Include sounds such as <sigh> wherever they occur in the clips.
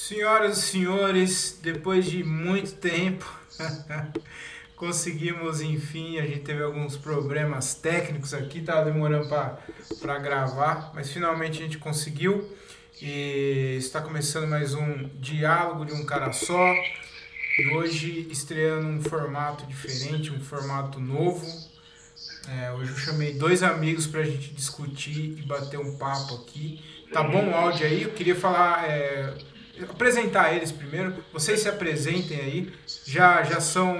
Senhoras e senhores, depois de muito tempo, <laughs> conseguimos enfim. A gente teve alguns problemas técnicos aqui, tava demorando para gravar, mas finalmente a gente conseguiu. E está começando mais um diálogo de um cara só. E hoje estreando um formato diferente, um formato novo. É, hoje eu chamei dois amigos para a gente discutir e bater um papo aqui. Tá bom o áudio aí? Eu queria falar, é, apresentar eles primeiro. Vocês se apresentem aí. Já, já são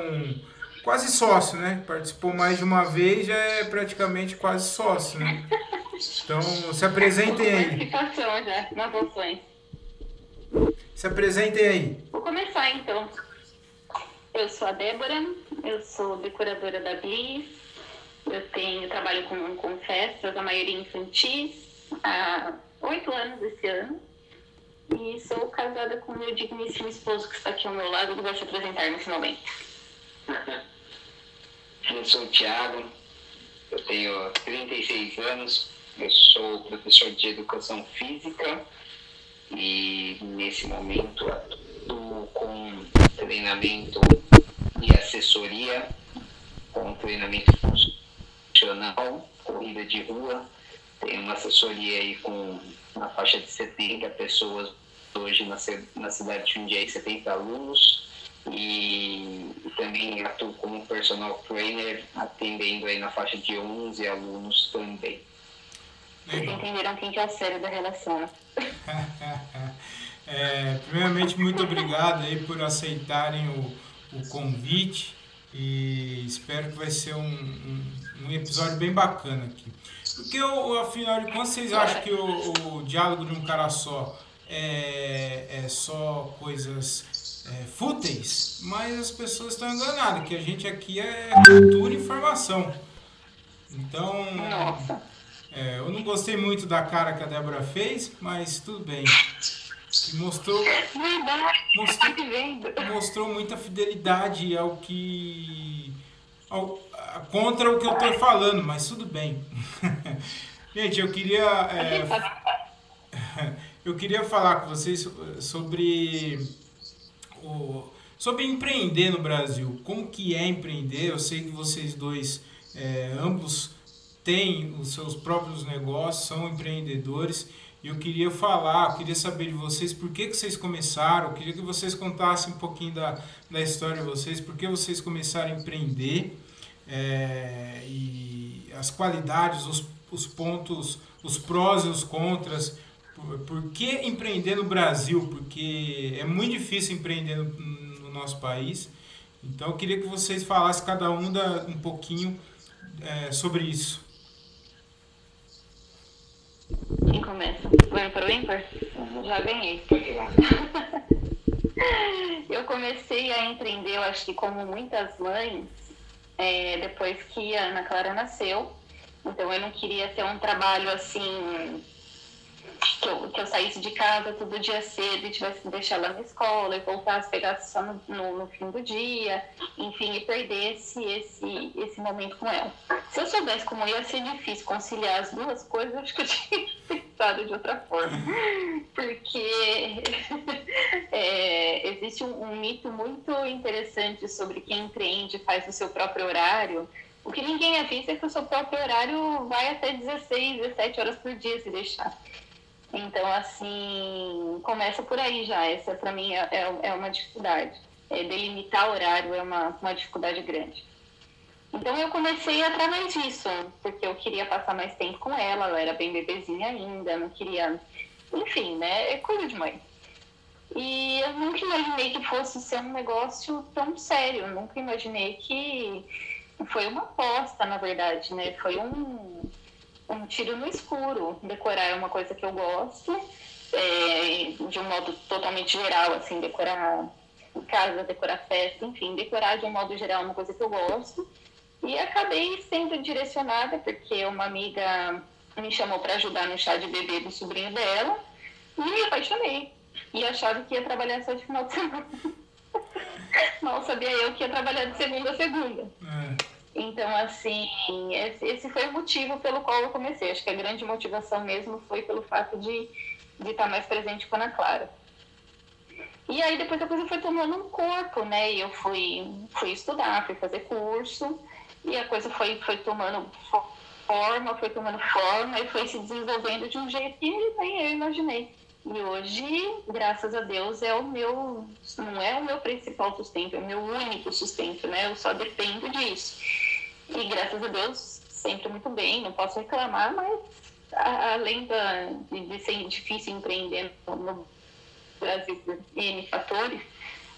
quase sócio, né? Participou mais de uma vez, já é praticamente quase sócio, né? Então, se apresentem aí. já, nas opções. Se apresentem aí. Vou começar então. Eu sou a Débora, eu sou decoradora da Bliss, eu tenho, trabalho com, com festas, a maioria infantis, há oito anos esse ano. E sou casada com meu digníssimo esposo que está aqui ao meu lado e vai se apresentar nesse momento. <laughs> Eu sou o Thiago, eu tenho 36 anos, eu sou professor de educação física e nesse momento atuo com treinamento e assessoria, com treinamento funcional, corrida de rua. Tenho uma assessoria aí com uma faixa de 70 pessoas hoje na, na cidade de Jundiaí, 70 alunos. E também atuo como personal trainer, atendendo aí na faixa de 11 alunos também. Vocês entenderam quem que é o sério da relação. <laughs> é, primeiramente, muito obrigado aí por aceitarem o, o convite e espero que vai ser um, um, um episódio bem bacana aqui. Porque, afinal de contas, vocês acham que o, o diálogo de um cara só é, é só coisas é, fúteis? Mas as pessoas estão enganadas, que a gente aqui é cultura e informação. Então. É, eu não gostei muito da cara que a Débora fez, mas tudo bem. Mostrou, mostrou, mostrou muita fidelidade ao que. Ao, contra o que eu estou falando, mas tudo bem. <laughs> Gente, eu queria. É, eu queria falar com vocês sobre. O, sobre empreender no Brasil. Como que é empreender? Eu sei que vocês dois, é, ambos têm os seus próprios negócios, são empreendedores. E eu queria falar, eu queria saber de vocês por que, que vocês começaram, eu queria que vocês contassem um pouquinho da, da história de vocês, por que vocês começaram a empreender é, e as qualidades, os, os pontos, os prós e os contras. Por, que empreender no Brasil? Porque é muito difícil empreender no, no nosso país. Então eu queria que vocês falassem cada um da, um pouquinho é, sobre isso. Quem começa? Vai para o ímpar? Já ganhei. <laughs> eu comecei a empreender, eu acho que como muitas mães, é, depois que a Ana Clara nasceu. Então eu não queria ter um trabalho assim que eu, que eu saísse de casa todo dia cedo e tivesse que deixar ela na escola e voltasse, pegasse só no, no, no, fim do dia, enfim, e perdesse esse, esse momento com ela. Se eu soubesse como ia ser difícil conciliar as duas coisas, acho que eu <laughs> tinha pensado de outra forma. Porque <laughs> é, existe um, um mito muito interessante sobre quem empreende faz o seu próprio horário. O que ninguém avisa é que o seu próprio horário vai até 16, 17 horas por dia, se deixar. Então, assim, começa por aí já. Essa, para mim, é, é, é uma dificuldade. É, delimitar horário é uma, uma dificuldade grande. Então, eu comecei através disso, porque eu queria passar mais tempo com ela, ela era bem bebezinha ainda, não queria. Enfim, né? É coisa de mãe. E eu nunca imaginei que fosse ser um negócio tão sério, eu nunca imaginei que foi uma aposta, na verdade, né? Foi um um tiro no escuro. Decorar é uma coisa que eu gosto, é, de um modo totalmente geral, assim, decorar casa, decorar festa, enfim, decorar de um modo geral é uma coisa que eu gosto. E acabei sendo direcionada, porque uma amiga me chamou para ajudar no chá de bebê do sobrinho dela, e me apaixonei. E achava que ia trabalhar só de final de semana. <laughs> Mal sabia eu que ia trabalhar de segunda a segunda. É. Então, assim, esse foi o motivo pelo qual eu comecei. Acho que a grande motivação mesmo foi pelo fato de, de estar mais presente com a Ana Clara. E aí depois a coisa foi tomando um corpo, né? E eu fui, fui estudar, fui fazer curso, e a coisa foi, foi tomando forma, foi tomando forma e foi se desenvolvendo de um jeito que nem eu imaginei. E hoje, graças a Deus, é o meu, não é o meu principal sustento, é o meu único sustento, né? Eu só dependo disso. E graças a Deus, sempre muito bem, não posso reclamar, mas além da, de, de ser difícil empreender no Brasil por N fatores,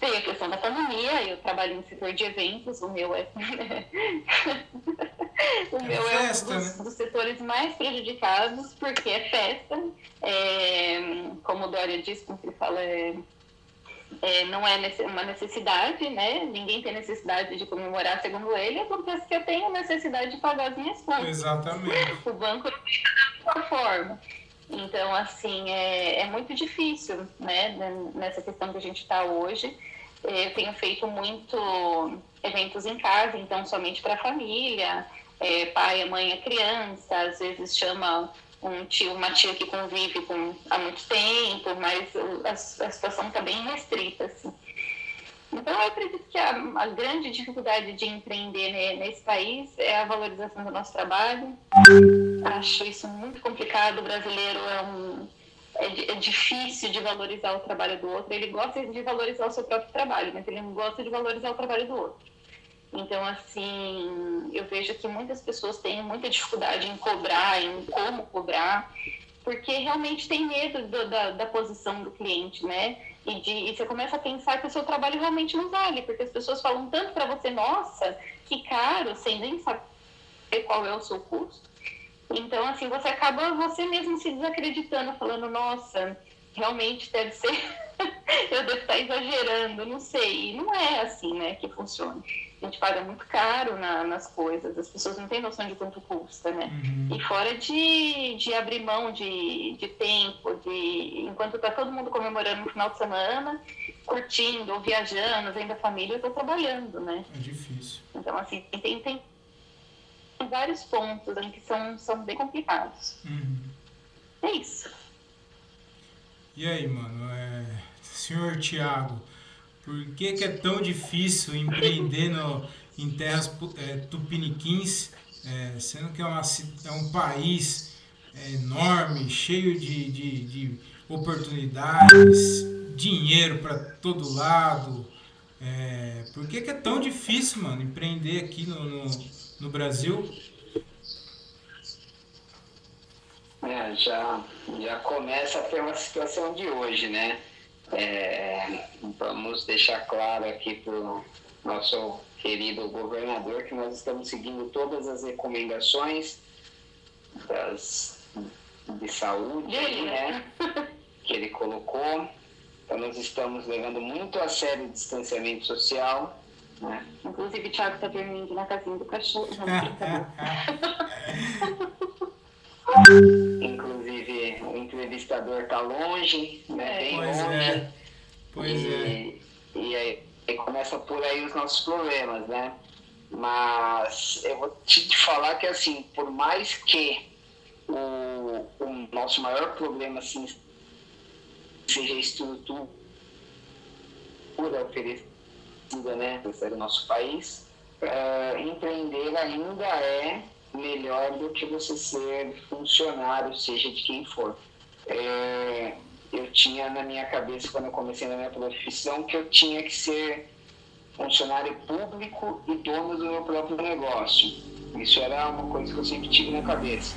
tem a questão da pandemia, eu trabalho no setor de eventos, o meu é. <laughs> o é meu festa, é um dos, né? dos, setores mais prejudicados, porque é festa. É, como o Dória disse, como ele fala, é, é, não é uma necessidade, né? Ninguém tem necessidade de comemorar, segundo ele, acontece que eu tenho necessidade de pagar as minhas contas. Exatamente. O banco não fica da mesma forma. Então, assim, é, é muito difícil, né, nessa questão que a gente está hoje. É, eu tenho feito muito eventos em casa, então somente para a família, é, pai, a mãe, a criança, às vezes chama um tio, uma tia que convive com, há muito tempo, mas a, a situação está bem restrita. Assim. Então, eu acredito que a, a grande dificuldade de empreender né, nesse país é a valorização do nosso trabalho. Acho isso muito complicado. O brasileiro é um é, é, difícil de valorizar o trabalho do outro. Ele gosta de valorizar o seu próprio trabalho, mas ele não gosta de valorizar o trabalho do outro. Então, assim, eu vejo que muitas pessoas têm muita dificuldade em cobrar, em como cobrar, porque realmente tem medo do, da, da posição do cliente, né? E, de, e você começa a pensar que o seu trabalho realmente não vale, porque as pessoas falam tanto para você, nossa, que caro, sem nem saber qual é o seu custo. Então, assim, você acaba você mesmo se desacreditando, falando, nossa, realmente deve ser, <laughs> eu devo estar exagerando, não sei. E não é assim, né, que funciona. A gente paga muito caro na, nas coisas, as pessoas não têm noção de quanto custa, né? Uhum. E fora de, de abrir mão de, de tempo, de enquanto tá todo mundo comemorando no final de semana, curtindo ou viajando, vendo a família, eu tô trabalhando, né? É difícil. Então, assim, tem, tem vários pontos né, que são, são bem complicados. Uhum. É isso. E aí, mano, é... senhor Tiago, por que, que é tão difícil empreender no, em terras é, tupiniquins, é, sendo que é, uma, é um país é, enorme, cheio de, de, de oportunidades, dinheiro para todo lado? É, por que, que é tão difícil, mano, empreender aqui no, no no Brasil? É, já, já começa a ter uma situação de hoje, né? É, vamos deixar claro aqui para o nosso querido governador que nós estamos seguindo todas as recomendações das, de saúde né, que ele colocou. Então, nós estamos levando muito a sério o distanciamento social né? Inclusive, o Thiago está dormindo na casinha do cachorro. <laughs> <laughs> Inclusive, o entrevistador está longe, né? bem pois longe. É. Pois e, é. E aí, aí começa por aí os nossos problemas, né? Mas eu vou te falar que, assim, por mais que o, o nosso maior problema, assim, seja a estrutura oferecida né, do nosso país, uh, empreender ainda é melhor do que você ser funcionário, seja de quem for. É, eu tinha na minha cabeça, quando eu comecei na minha profissão, que eu tinha que ser funcionário público e dono do meu próprio negócio. Isso era uma coisa que eu sempre tive na cabeça.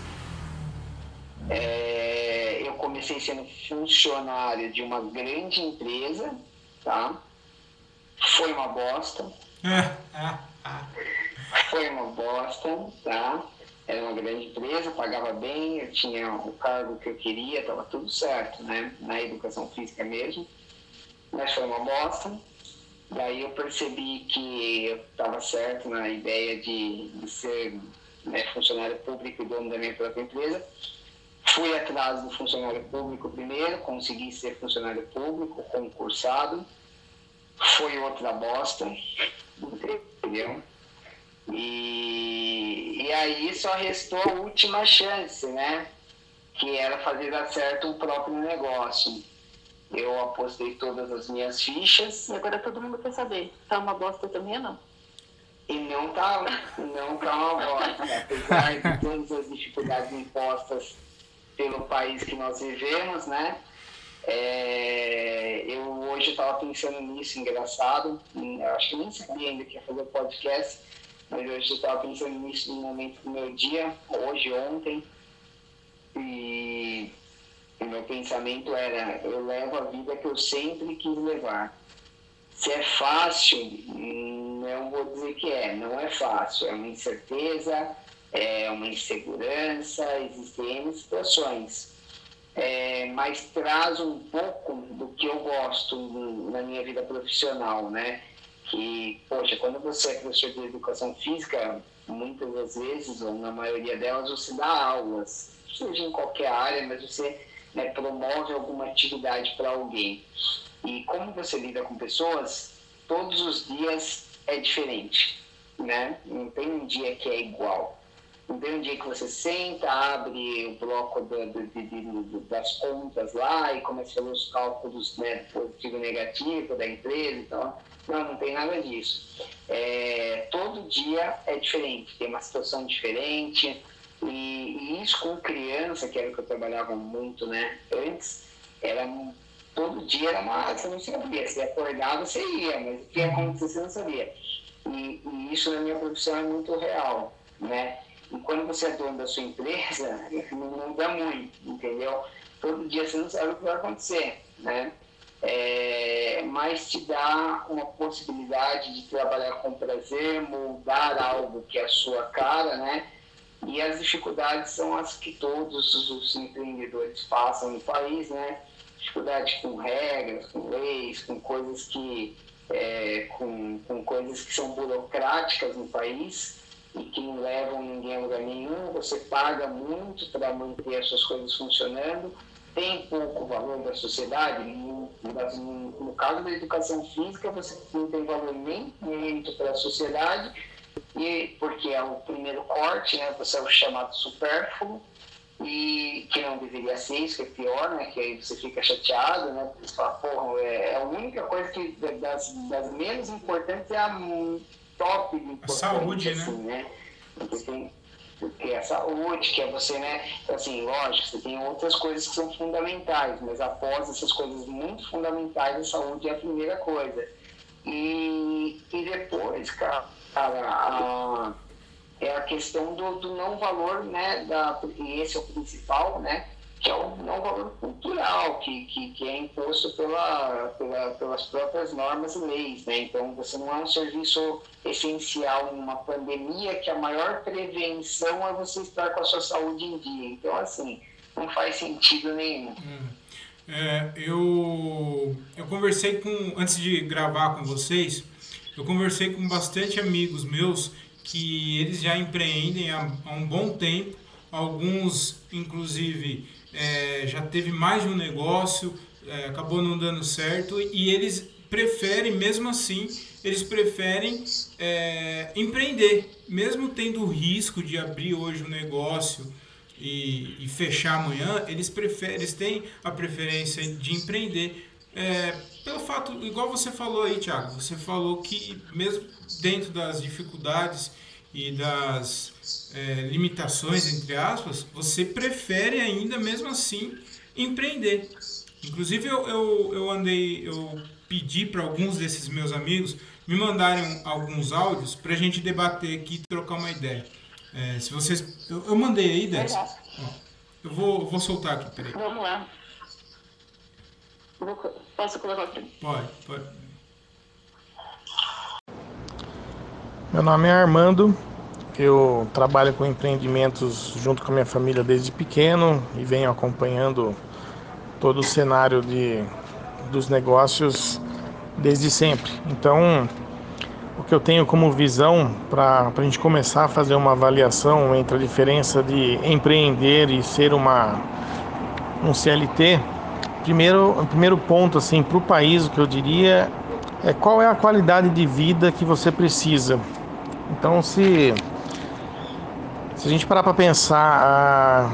É, eu comecei sendo funcionário de uma grande empresa, tá? Foi uma bosta. Foi uma bosta, tá? Era uma grande empresa, pagava bem, eu tinha o cargo que eu queria, estava tudo certo, né? Na educação física mesmo. Mas foi uma bosta. Daí eu percebi que eu estava certo na ideia de, de ser né, funcionário público e dono da minha própria empresa. Fui atrás do funcionário público primeiro, consegui ser funcionário público, concursado foi outra bosta, entendeu? E, e aí só restou a última chance, né? Que era fazer dar certo o próprio negócio. eu apostei todas as minhas fichas. E agora todo mundo quer saber, tá uma bosta também ou não? E não tá, não tá uma bosta, apesar de todas as dificuldades impostas pelo país que nós vivemos, né? É, eu hoje estava pensando nisso, engraçado. Eu acho que nem sabia ainda que ia fazer podcast, mas eu estava pensando nisso no momento do meu dia, hoje, ontem. E o meu pensamento era: eu levo a vida que eu sempre quis levar. Se é fácil, não vou dizer que é, não é fácil. É uma incerteza, é uma insegurança, existem situações é, mas traz um pouco do que eu gosto na minha vida profissional, né? Que, poxa, quando você é professor de educação física, muitas das vezes, ou na maioria delas, você dá aulas, seja em qualquer área, mas você né, promove alguma atividade para alguém. E como você lida com pessoas, todos os dias é diferente, né? Não tem um dia que é igual. Não tem um dia que você senta, abre o bloco do, do, do, das contas lá e começa a fazer os cálculos né, positivo e negativo da empresa. Então, não, não tem nada disso. É, todo dia é diferente, tem uma situação diferente. E, e, isso com criança, que era o que eu trabalhava muito né, antes, era todo dia era uma. Você não sabia. Se acordava, você ia, mas o que ia acontecer, você não sabia. E, e isso na minha profissão é muito real. Né? E quando você é dono da sua empresa, <laughs> não muda muito, entendeu? Todo dia você não sabe o que vai acontecer, né? É, mas te dá uma possibilidade de trabalhar com prazer, moldar algo que é a sua cara, né? E as dificuldades são as que todos os empreendedores passam no país, né? Dificuldade com regras, com leis, com coisas que é, com, com coisas que são burocráticas no país e que não levam ninguém a lugar nenhum, você paga muito para manter as suas coisas funcionando, tem pouco valor da sociedade, no, no, caso da educação física, você não tem valor nem muito para a sociedade, e, porque é o primeiro corte, né, você é o chamado supérfluo, e que não deveria ser isso, que é pior, né? Que aí você fica chateado, né? Porque você fala, porra, é, é a única coisa que das, das menos importantes é a top de a saúde, né? assim, né? né? Porque tem saúde, que é você, né? Assim, lógico, você tem outras coisas que são fundamentais, mas após essas coisas muito fundamentais, a saúde é a primeira coisa. E, e depois, cara, a, é a questão do, do não valor, né? Da, e esse é o principal, né? Que é um, não valor cultural, que, que, que é imposto pela, pela, pelas próprias normas e leis. Né? Então, você não é um serviço essencial em uma pandemia, que a maior prevenção é você estar com a sua saúde em dia. Então, assim, não faz sentido nenhum. Hum. É, eu, eu conversei com, antes de gravar com vocês, eu conversei com bastante amigos meus que eles já empreendem há, há um bom tempo, alguns, inclusive, é, já teve mais de um negócio, é, acabou não dando certo e eles preferem, mesmo assim, eles preferem é, empreender, mesmo tendo o risco de abrir hoje um negócio e, e fechar amanhã, eles preferem, eles têm a preferência de empreender. É, pelo fato, igual você falou aí, Thiago, você falou que mesmo dentro das dificuldades e das é, limitações, entre aspas, você prefere ainda, mesmo assim, empreender. Inclusive, eu, eu, eu andei, eu pedi para alguns desses meus amigos me mandarem alguns áudios para a gente debater aqui e trocar uma ideia. É, se vocês. Eu, eu mandei aí, Dez. Eu vou, vou soltar aqui, peraí. Vamos lá. Posso colocar aqui? Pode, pode. Meu nome é Armando, eu trabalho com empreendimentos junto com a minha família desde pequeno e venho acompanhando todo o cenário de, dos negócios desde sempre. Então, o que eu tenho como visão para a gente começar a fazer uma avaliação entre a diferença de empreender e ser uma, um CLT, primeiro, o primeiro ponto assim, para o país, o que eu diria é qual é a qualidade de vida que você precisa. Então, se se a gente parar para pensar,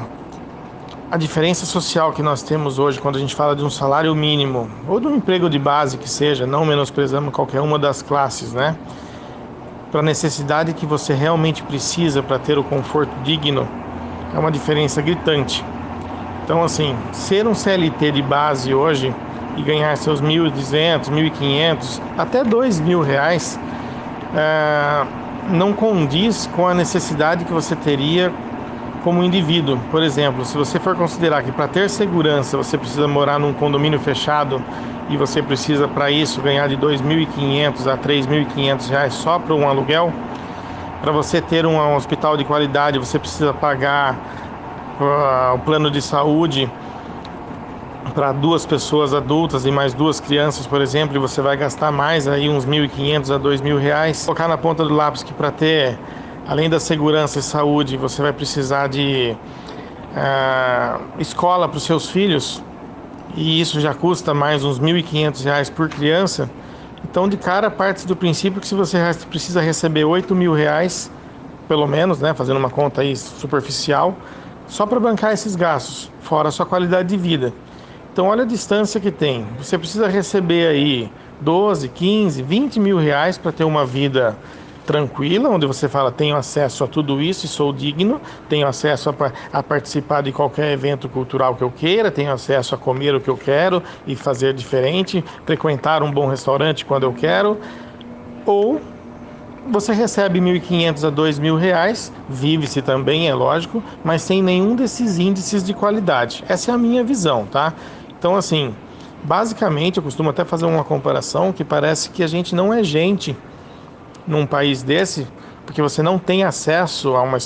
a diferença social que nós temos hoje quando a gente fala de um salário mínimo ou de um emprego de base que seja, não menosprezando qualquer uma das classes, né? Para a necessidade que você realmente precisa para ter o conforto digno, é uma diferença gritante. Então, assim, ser um CLT de base hoje e ganhar seus 1.200, 1.500, até 2.000 reais, é, não condiz com a necessidade que você teria como indivíduo. Por exemplo, se você for considerar que para ter segurança você precisa morar num condomínio fechado e você precisa para isso ganhar de 2.500 a 3.500 reais só para um aluguel, para você ter um hospital de qualidade você precisa pagar uh, o plano de saúde para duas pessoas adultas e mais duas crianças, por exemplo, e você vai gastar mais aí uns 1.500 a 2.000 reais. Colocar na ponta do lápis que para ter além da segurança e saúde, você vai precisar de uh, escola para os seus filhos, e isso já custa mais uns R$ 1.500 por criança. Então, de cara, parte do princípio que se você precisa receber R$ mil reais, pelo menos, né, fazendo uma conta aí superficial, só para bancar esses gastos, fora a sua qualidade de vida. Então, olha a distância que tem. Você precisa receber aí 12, 15, 20 mil reais para ter uma vida tranquila, onde você fala: tenho acesso a tudo isso e sou digno, tenho acesso a, a, participar de qualquer evento cultural que eu queira, tenho acesso a comer o que eu quero e fazer diferente, frequentar um bom restaurante quando eu quero, ou você recebe 1.500 a 2.000 reais, vive-se também, é lógico, mas sem nenhum desses índices de qualidade. Essa é a minha visão, tá? Então, assim, basicamente, eu costumo até fazer uma comparação que parece que a gente não é gente num país desse, porque você não tem acesso a uma,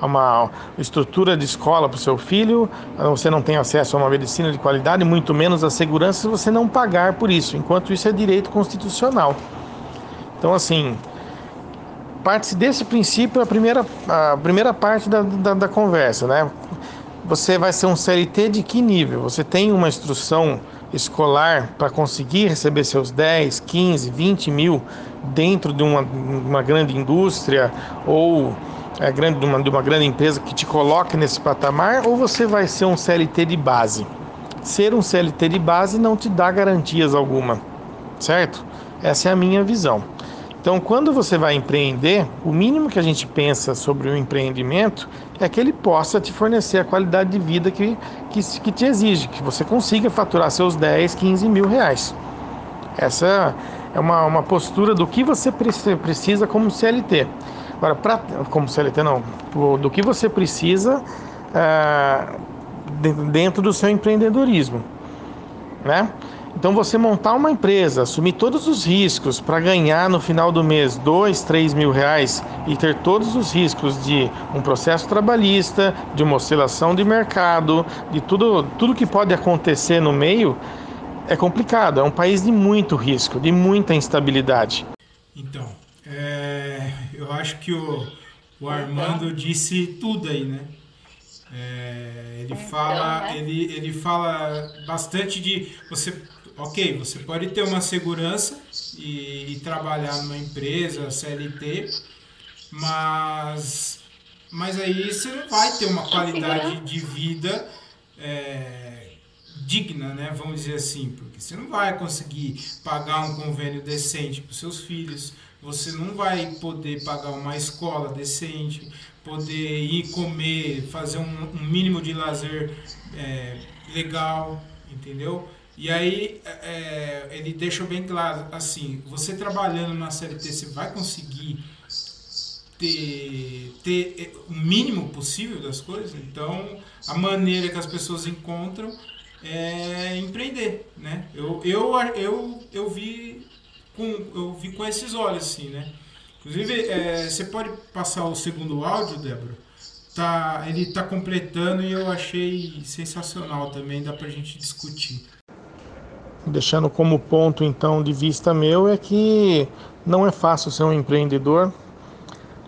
a uma estrutura de escola para o seu filho, você não tem acesso a uma medicina de qualidade, muito menos a segurança se você não pagar por isso, enquanto isso é direito constitucional. Então, assim, parte desse princípio a primeira, a primeira parte da, da, da conversa, né? Você vai ser um CLT de que nível? Você tem uma instrução escolar para conseguir receber seus 10, 15, 20 mil dentro de uma, uma grande indústria ou é, grande, de, uma, de uma grande empresa que te coloque nesse patamar, ou você vai ser um CLT de base? Ser um CLT de base não te dá garantias alguma, certo? Essa é a minha visão. Então, quando você vai empreender, o mínimo que a gente pensa sobre o empreendimento é que ele possa te fornecer a qualidade de vida que, que, que te exige, que você consiga faturar seus 10, 15 mil reais. Essa é uma, uma postura do que você precisa como CLT. Agora, pra, como CLT não, do que você precisa é, dentro do seu empreendedorismo, né? Então, você montar uma empresa, assumir todos os riscos para ganhar no final do mês dois, três mil reais e ter todos os riscos de um processo trabalhista, de uma oscilação de mercado, de tudo, tudo que pode acontecer no meio, é complicado. É um país de muito risco, de muita instabilidade. Então, é, eu acho que o, o Armando disse tudo aí, né? É, ele fala, né? ele, ele fala bastante de você ok, você pode ter uma segurança e, e trabalhar numa empresa, CLT, mas, mas aí você não vai ter uma qualidade de vida é, digna, né? Vamos dizer assim, porque você não vai conseguir pagar um convênio decente para os seus filhos, você não vai poder pagar uma escola decente, poder ir comer, fazer um, um mínimo de lazer é, legal, entendeu? E aí é, ele deixou bem claro, assim, você trabalhando na CLT, você vai conseguir ter, ter o mínimo possível das coisas. Então, a maneira que as pessoas encontram é empreender, né? Eu, eu, eu, eu vi com eu vi com esses olhos assim, né? Inclusive, é, você pode passar o segundo áudio, Débora? Tá, ele está completando e eu achei sensacional também, dá para a gente discutir deixando como ponto então de vista meu é que não é fácil ser um empreendedor.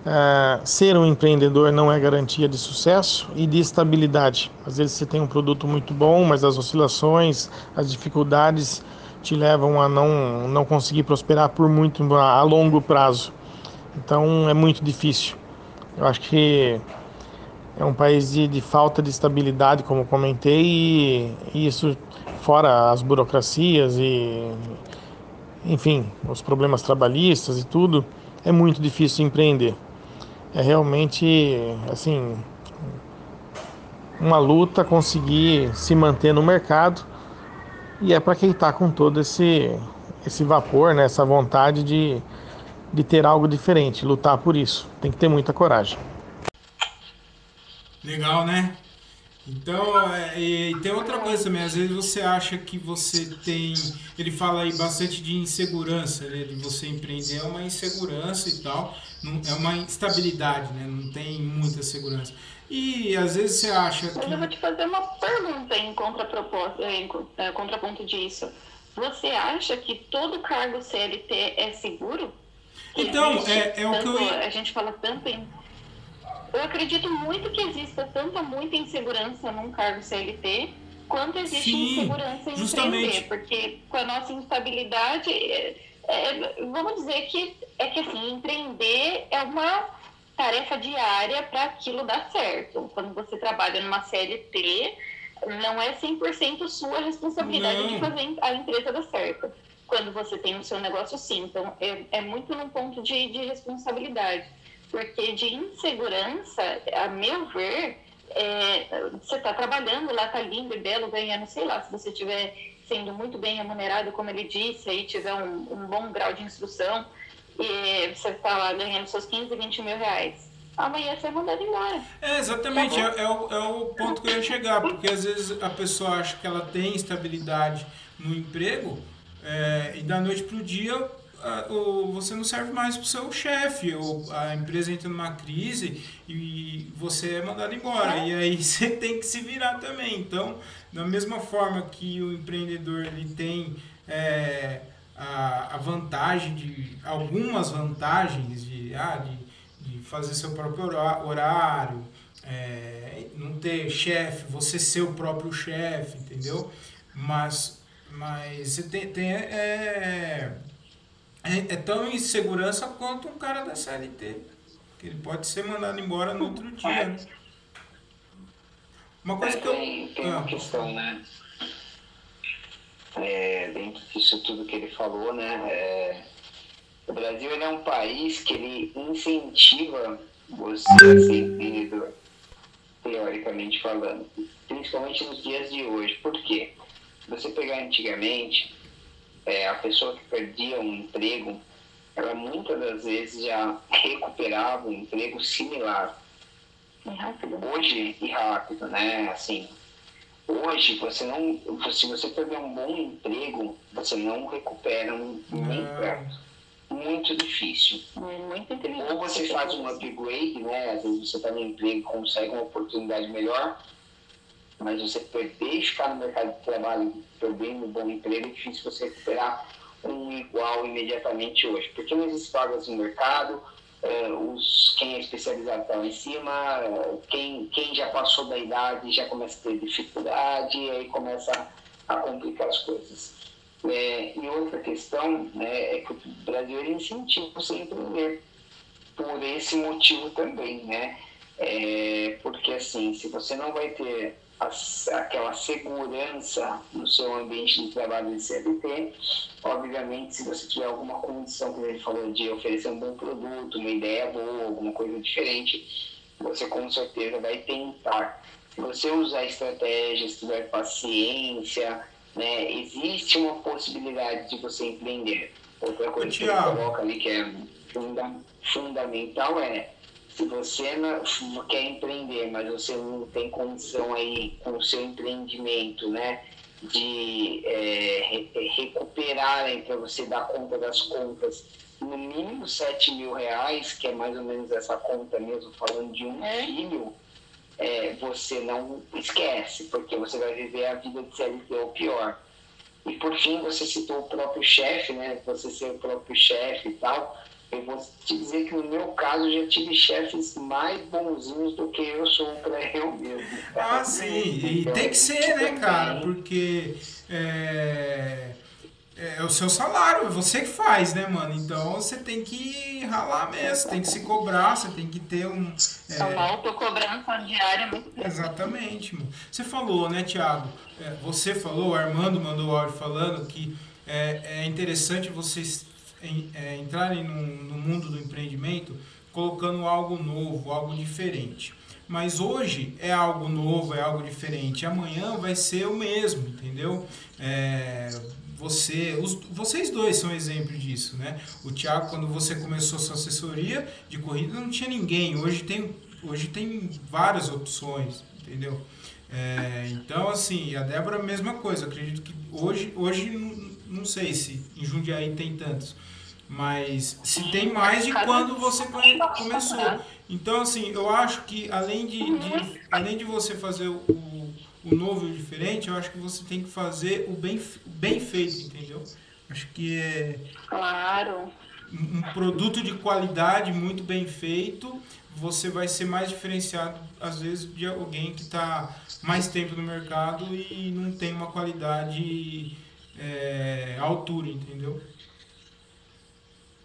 É, ser um empreendedor não é garantia de sucesso e de estabilidade. Às vezes você tem um produto muito bom, mas as oscilações, as dificuldades te levam a não, não conseguir prosperar por muito a longo prazo. Então é muito difícil. Eu acho que é um país de, de falta de estabilidade, como comentei, e, e isso fora as burocracias e enfim, os problemas trabalhistas e tudo, é muito difícil empreender. É realmente assim uma luta conseguir se manter no mercado e é para quem está com todo esse esse vapor, né, essa vontade de, de ter algo diferente, lutar por isso. Tem que ter muita coragem. Legal, né? Então, é, e tem outra coisa também, às vezes você acha que você tem. Ele fala aí bastante de insegurança, né? de você empreender é uma insegurança e tal, não, é uma instabilidade, né? Não tem muita segurança. E às vezes você acha que. Mas eu vou te fazer uma pergunta em, contraproposta, em é, contraponto disso. Você acha que todo cargo CLT é seguro? Então, é, é o que eu. A gente fala tanto em eu acredito muito que exista tanta muita insegurança num cargo CLT quanto existe Sim, insegurança em justamente. empreender, porque com a nossa instabilidade, é, é, vamos dizer que é que assim, empreender é uma tarefa diária para aquilo dar certo. Quando você trabalha numa CLT, não é 100% sua responsabilidade não. de fazer a empresa dar certo. Quando você tem o seu negócio, sim. Então, é, é muito num ponto de, de responsabilidade. Porque de insegurança, a meu ver, é, você está trabalhando lá, está lindo e belo, ganhando, sei lá, se você estiver sendo muito bem remunerado, como ele disse, aí tiver um, um bom grau de instrução, e você está lá ganhando seus 15, 20 mil reais. Amanhã você é mandado embora. É, exatamente, é, é, o, é o ponto que eu ia chegar, porque às vezes a pessoa acha que ela tem estabilidade no emprego, é, e da noite para o dia você não serve mais para o seu chefe, ou a empresa entra numa crise e você é mandado embora. E aí <laughs> você tem que se virar também. Então, da mesma forma que o empreendedor ele tem é, a, a vantagem de algumas vantagens de, ah, de, de fazer seu próprio horário, é, não ter chefe, você ser o próprio chefe, entendeu? Mas, mas você tem, tem é, é, é tão insegurança quanto um cara da CLT. Que ele pode ser mandado embora no outro dia. Né? Uma coisa que eu. Tem, tem uma ah. questão, né? É, dentro disso tudo que ele falou, né? É, o Brasil é um país que ele incentiva você a ser empreendedor, teoricamente falando. Principalmente nos dias de hoje. Por quê? Se você pegar antigamente, é, a pessoa que perdia um emprego, ela muitas das vezes já recuperava um emprego similar. E rápido. Hoje, e rápido, né? Assim, hoje, você não, se você perder um bom emprego, você não recupera um, nem perto. Muito difícil. Muito Ou você faz um upgrade, né? Às vezes você está no emprego e consegue uma oportunidade melhor, mas você perder e ficar no mercado de trabalho perdendo um bom emprego, é difícil você recuperar um igual imediatamente hoje. Porque não existem vagas no mercado, uh, os, quem é especializado está lá em cima, uh, quem, quem já passou da idade já começa a ter dificuldade, e aí começa a, complicar as coisas. É, e outra questão né, é que o Brasil ele incentiva você empreender por esse motivo também, né? É, porque assim, se você não vai ter aquela segurança no seu ambiente de trabalho de CLT. Obviamente, se você tiver alguma condição, como ele falou, de oferecer um bom produto, uma ideia boa, alguma coisa diferente, você com certeza vai tentar. Se você usar estratégias, se tiver paciência, né, existe uma possibilidade de você empreender. Outra coisa que ele coloca ali que é funda fundamental é se você não quer empreender, mas você não tem condição aí com o seu empreendimento, né, de é, recuperar para você dar conta das contas no mínimo 7 mil reais, que é mais ou menos essa conta mesmo, falando de um é. filho, é, você não esquece, porque você vai viver a vida de CLT ou pior. E por fim, você citou o próprio chefe, né? Você ser o próprio chefe e tal. Eu vou te dizer que no meu caso já tive chefes mais bonzinhos do que eu sou para eu mesmo. Ah, sim, e então, tem que ser, né, cara? Porque é, é o seu salário, é você que faz, né, mano? Então você tem que ralar mesmo, tem que se cobrar, você tem que ter um. É, é uma autocobrança diária muito grande. Exatamente, mano. Você falou, né, Tiago? É, você falou, o Armando mandou o áudio falando que é, é interessante vocês é, entrarem no, no mundo do empreendimento colocando algo novo, algo diferente. Mas hoje é algo novo, é algo diferente. Amanhã vai ser o mesmo, entendeu? É, você, os, vocês dois são exemplo disso, né? O Thiago, quando você começou sua assessoria de corrida, não tinha ninguém. Hoje tem, hoje tem várias opções, entendeu? É, então, assim, a Débora, mesma coisa. acredito que hoje, hoje não, não sei se em Jundiaí tem tantos mas se tem mais de quando você começou. Então, assim, eu acho que além de, de além de você fazer o, o novo e o diferente, eu acho que você tem que fazer o bem, bem feito, entendeu? Acho que é. Claro. Um produto de qualidade muito bem feito, você vai ser mais diferenciado, às vezes, de alguém que está mais tempo no mercado e não tem uma qualidade é, altura, entendeu?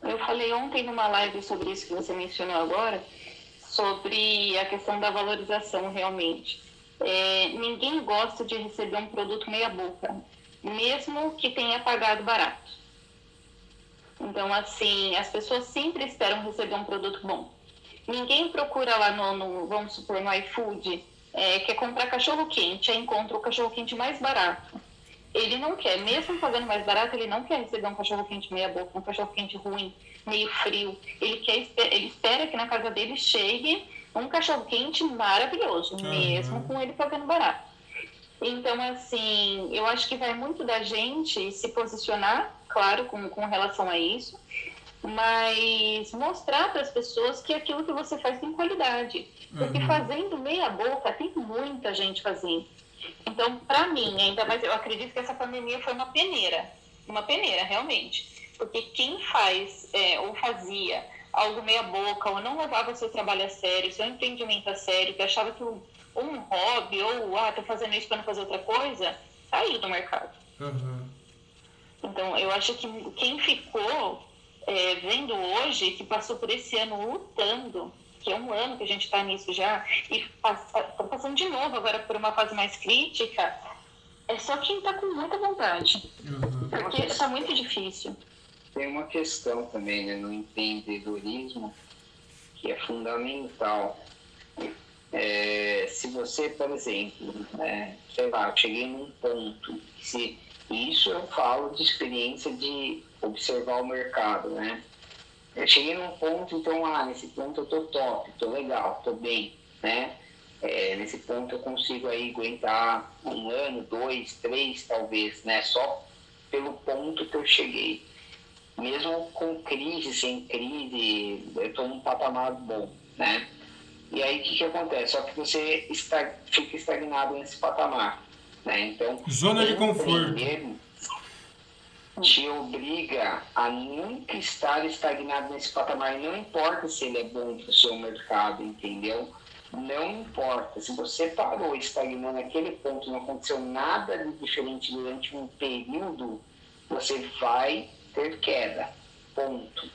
Eu falei ontem numa live sobre isso que você mencionou agora, sobre a questão da valorização realmente. É, ninguém gosta de receber um produto meia boca, mesmo que tenha pagado barato. Então, assim, as pessoas sempre esperam receber um produto bom. Ninguém procura lá no, no vamos supor, no iFood, é, quer comprar cachorro quente, aí encontra o cachorro quente mais barato ele não quer, mesmo pagando mais barato, ele não quer receber um cachorro quente meia boca, um cachorro quente ruim, meio frio. Ele quer, ele espera que na casa dele chegue um cachorro quente maravilhoso, uhum. mesmo com ele pagando barato. Então, assim, eu acho que vai muito da gente se posicionar, claro, com, com relação a isso, mas mostrar para as pessoas que aquilo que você faz tem qualidade. Porque uhum. fazendo meia boca, tem muita gente fazendo. Então, para mim, ainda mais, eu acredito que essa pandemia foi uma peneira, uma peneira, realmente. Porque quem faz é, ou fazia algo meia boca, ou não levava seu trabalho a sério, seu empreendimento a sério, que achava que um, um hobby, ou, ah, tô fazendo isso para não fazer outra coisa, saiu do mercado. Uhum. Então, eu acho que quem ficou é, vendo hoje, que passou por esse ano lutando que é um ano que a gente está nisso já, e está passando de novo agora por uma fase mais crítica, é só quem está com muita vontade. Uhum. Porque está muito difícil. Tem uma questão também né, no empreendedorismo que é fundamental. É, se você, por exemplo, né, sei lá, eu cheguei num ponto, se isso eu falo de experiência de observar o mercado, né? Eu cheguei num ponto, então, ah, nesse ponto eu tô top, tô legal, tô bem, né? É, nesse ponto eu consigo aí aguentar um ano, dois, três, talvez, né? Só pelo ponto que eu cheguei. Mesmo com crise, sem crise, eu tô num patamar bom, né? E aí o que, que acontece? Só que você está, fica estagnado nesse patamar, né? Então, zona de conforto te obriga a nunca estar estagnado nesse patamar. Não importa se ele é bom para o seu mercado, entendeu? Não importa. Se você parou estagnando naquele ponto, não aconteceu nada de diferente durante um período, você vai ter queda. Ponto.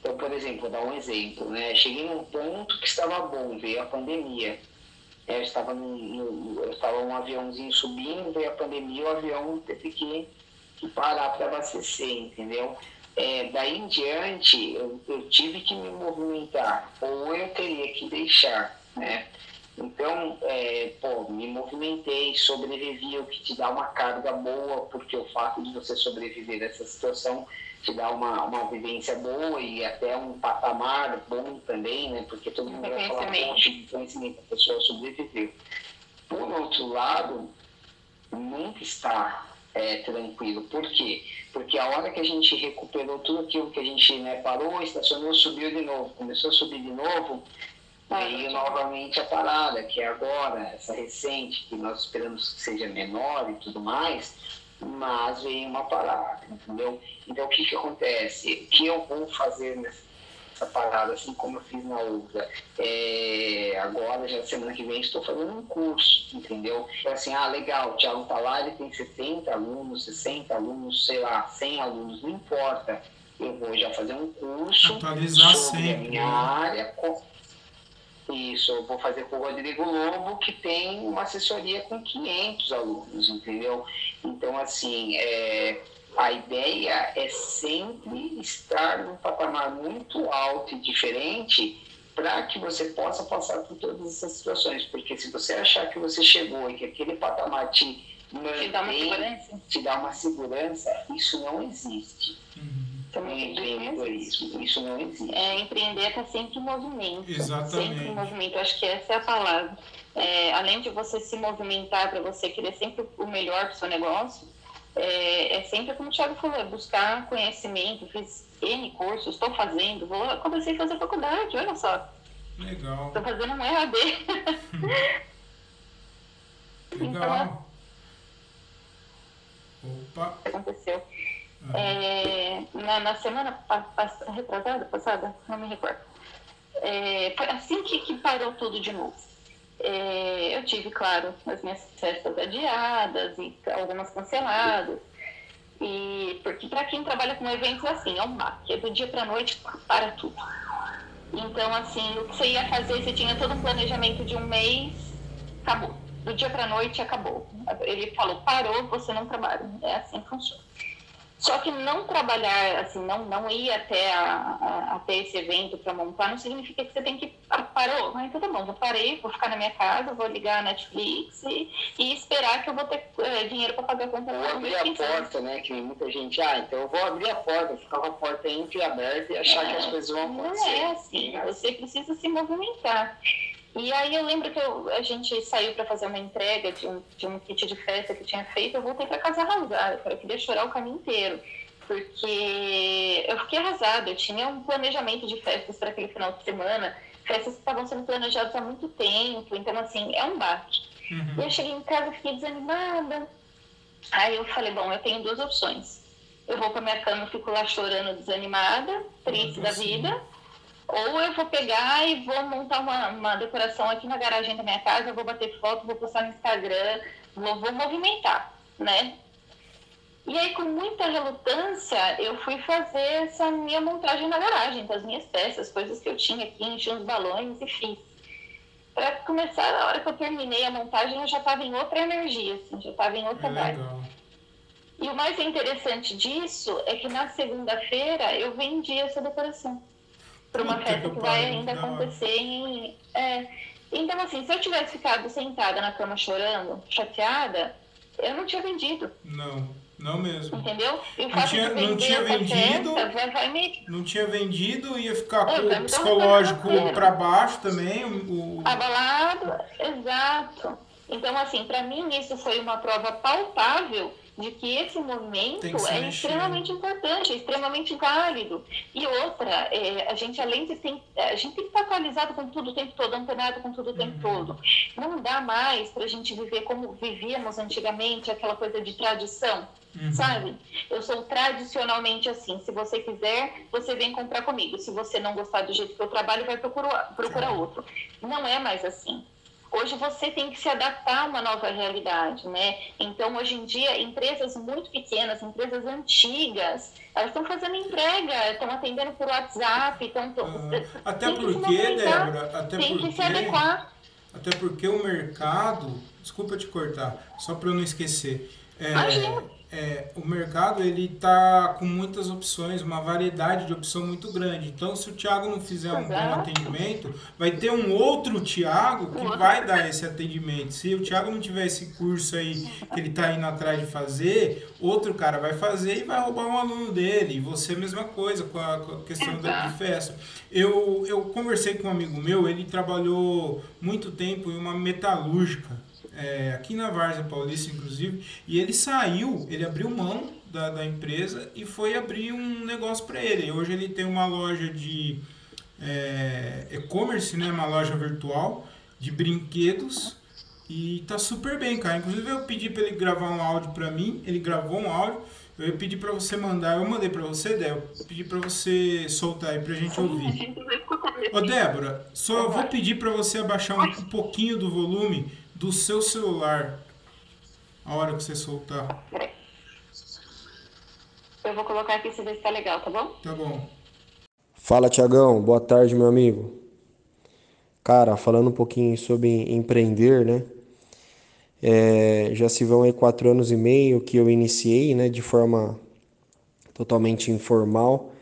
Então, por exemplo, vou dar um exemplo. Né? Cheguei num ponto que estava bom, veio a pandemia. Eu estava, no, eu estava um aviãozinho subindo, veio a pandemia, o avião teve que parar para abastecer, entendeu? É, daí em diante, eu, eu, tive que me movimentar, ou eu teria que deixar, né? Então, é, pô, me movimentei, sobrevivi, o que te dá uma carga boa, porque o fato de você sobreviver nessa situação te dá uma, uma vivência boa e até um patamar bom também, né? Porque todo mundo vai falar um monte de conhecimento, a pessoa sobreviveu. Por outro lado, nunca está é, tranquilo. Por quê? Porque a hora que a gente recuperou tudo aquilo que a gente né, parou, estacionou, subiu de novo, começou a subir de novo, veio novamente a parada, que é agora, essa recente, que nós esperamos que seja menor e tudo mais, mas veio uma parada, entendeu? Então o que, que acontece? O que eu vou fazer nessa essa parada, assim como eu fiz na outra. É, agora, já semana que vem, estou fazendo um curso, entendeu? Então, assim, ah, legal, o Thiago tá lá, ele tem 70 alunos, 60 alunos, sei lá, 100 alunos, não importa. eu vou já fazer um curso Atualizar sobre sempre, a minha né? área. com- Isso, eu vou fazer com o Rodrigo Lobo, que tem uma assessoria com 500 alunos, entendeu? Então, assim, é, a ideia é sempre estar num patamar muito alto e diferente para que você possa passar por todas essas situações. Porque se você achar que você chegou e que aquele patamar te Te dá uma mantém, segurança. te dá uma segurança, isso não existe. Uhum. Também empreendedorismo, isso não existe. É, empreender está sempre em movimento. Exatamente. Sempre em movimento. Acho que essa é a palavra. É, além de você se movimentar para você querer sempre o melhor para o seu negócio, é, é sempre como o Thiago falou, é buscar conhecimento. Fiz N cursos, estou fazendo, vou, comecei a fazer faculdade, olha só. Legal. Estou fazendo um EAD. <laughs> Legal. Opa. que aconteceu. É, na, na semana pa- pa- retrasada, passada, não me recordo. É, foi assim que, que parou tudo de novo. É, eu tive, claro, as minhas festas adiadas e algumas canceladas. E porque para quem trabalha com eventos assim, é um baque, é do dia para noite para tudo. Então, assim, o que você ia fazer, você tinha todo um planejamento de um mês, acabou. Do dia para noite acabou. Ele falou, parou, você não trabalha. É assim que funciona. Só que não trabalhar, assim, não, não ir até, a, a- até esse evento para montar, não significa que você tem que. Ah, parou? Ah, então tá bom, vou parei, vou ficar na minha casa, vou ligar a Netflix e, e esperar que eu vou ter eh, dinheiro para pagar a conta Ou do abrir a porta, né? Que muita gente, ah, então eu vou abrir a porta, ficar com a porta entreaberta e achar que as coisas vão Não acontecer. é assim, você precisa se movimentar. E aí eu lembro que eu- a gente saiu para fazer uma entrega de um, de um kit de festa que tinha feito, eu voltei para casa arrasada, eu queria chorar o caminho inteiro. Porque eu fiquei arrasada, eu tinha um planejamento de festas para aquele final de semana, festas que estavam sendo planejadas há muito tempo, então assim, é um baque. E Uhum. eu cheguei em casa, fiquei desanimada. Aí eu falei, bom, eu tenho duas opções. Eu vou pra minha cama e fico lá chorando, desanimada, triste da vida. Ou eu vou pegar e vou montar uma, uma decoração aqui na garagem da minha casa, vou bater foto, vou postar no Instagram, vou, vou movimentar, né? E aí, com muita relutância, eu fui fazer essa minha montagem na garagem, com as minhas peças, coisas que eu tinha aqui, enchi uns balões e fiz. Para começar, na hora que eu terminei a montagem, eu já estava em outra energia, assim, já estava em outra É vibe. E o mais interessante disso é que na segunda-feira eu vendi essa decoração para uma festa que que vai ainda acontecer em. é. Então, assim, se eu tivesse ficado sentada na cama chorando, chateada, eu não tinha vendido, Não, não mesmo. entendeu? E o Não fato tinha- de não tinha vendido. festa vai, vai me Não tinha vendido, ia ficar É, com o psicológico para baixo também. O- abalado, exato. Então, assim, para mim isso foi uma prova palpável de que esse movimento Tem que é extremamente importante, é extremamente válido. E outra, é, a gente além de ter, a gente tem que estar atualizado com tudo o tempo todo, antenado com tudo o tempo Uhum. todo. Não dá mais para a gente viver como vivíamos antigamente, aquela coisa de tradição. Uhum. Sabe? Eu sou tradicionalmente assim. Se você quiser, você vem comprar comigo. Se você não gostar do jeito que eu trabalho, vai procurar, procurar outro. Não é mais assim. Hoje você tem que se adaptar a uma nova realidade, né? Então, hoje em dia, empresas muito pequenas, empresas antigas, elas estão fazendo entrega, estão atendendo por WhatsApp, estão... Ah, até porque, Débora, até tem que se porque, adequar. até porque o mercado, desculpa te cortar, só para eu não esquecer, é. É, o mercado ele tá com muitas opções, uma variedade de opção muito grande. Então, se o Thiago não fizer um bom atendimento, vai ter um outro Thiago que vai dar esse atendimento. Se o Thiago não tiver esse curso aí que ele tá indo atrás de fazer, outro cara vai fazer e vai roubar um aluno dele. E você, mesma coisa com a, com a questão da, de festa. Eu, eu conversei com um amigo meu, ele trabalhou muito tempo em uma metalúrgica é, aqui na Várzea Paulista, inclusive, e ele saiu, ele abriu mão da, da empresa e foi abrir um negócio para ele. Hoje ele tem uma loja de é, e-commerce, né, uma loja virtual de brinquedos e tá super bem, cara. Inclusive eu pedi para ele gravar um áudio para mim, ele gravou um áudio. Eu ia pedir para você mandar, eu mandei para você, Débora, pedi para você soltar aí pra gente A ouvir. Ô Débora, só vou pedir para você abaixar um pouquinho do volume do seu celular a hora que você soltar. Peraí. Eu eu vou colocar aqui se ver se tá legal, tá bom? Tá bom. Fala, Tiagão. Boa tarde, meu amigo. Cara, falando um pouquinho sobre empreender, né? É, já se vão aí quatro anos e meio que eu iniciei, né, de forma totalmente informal,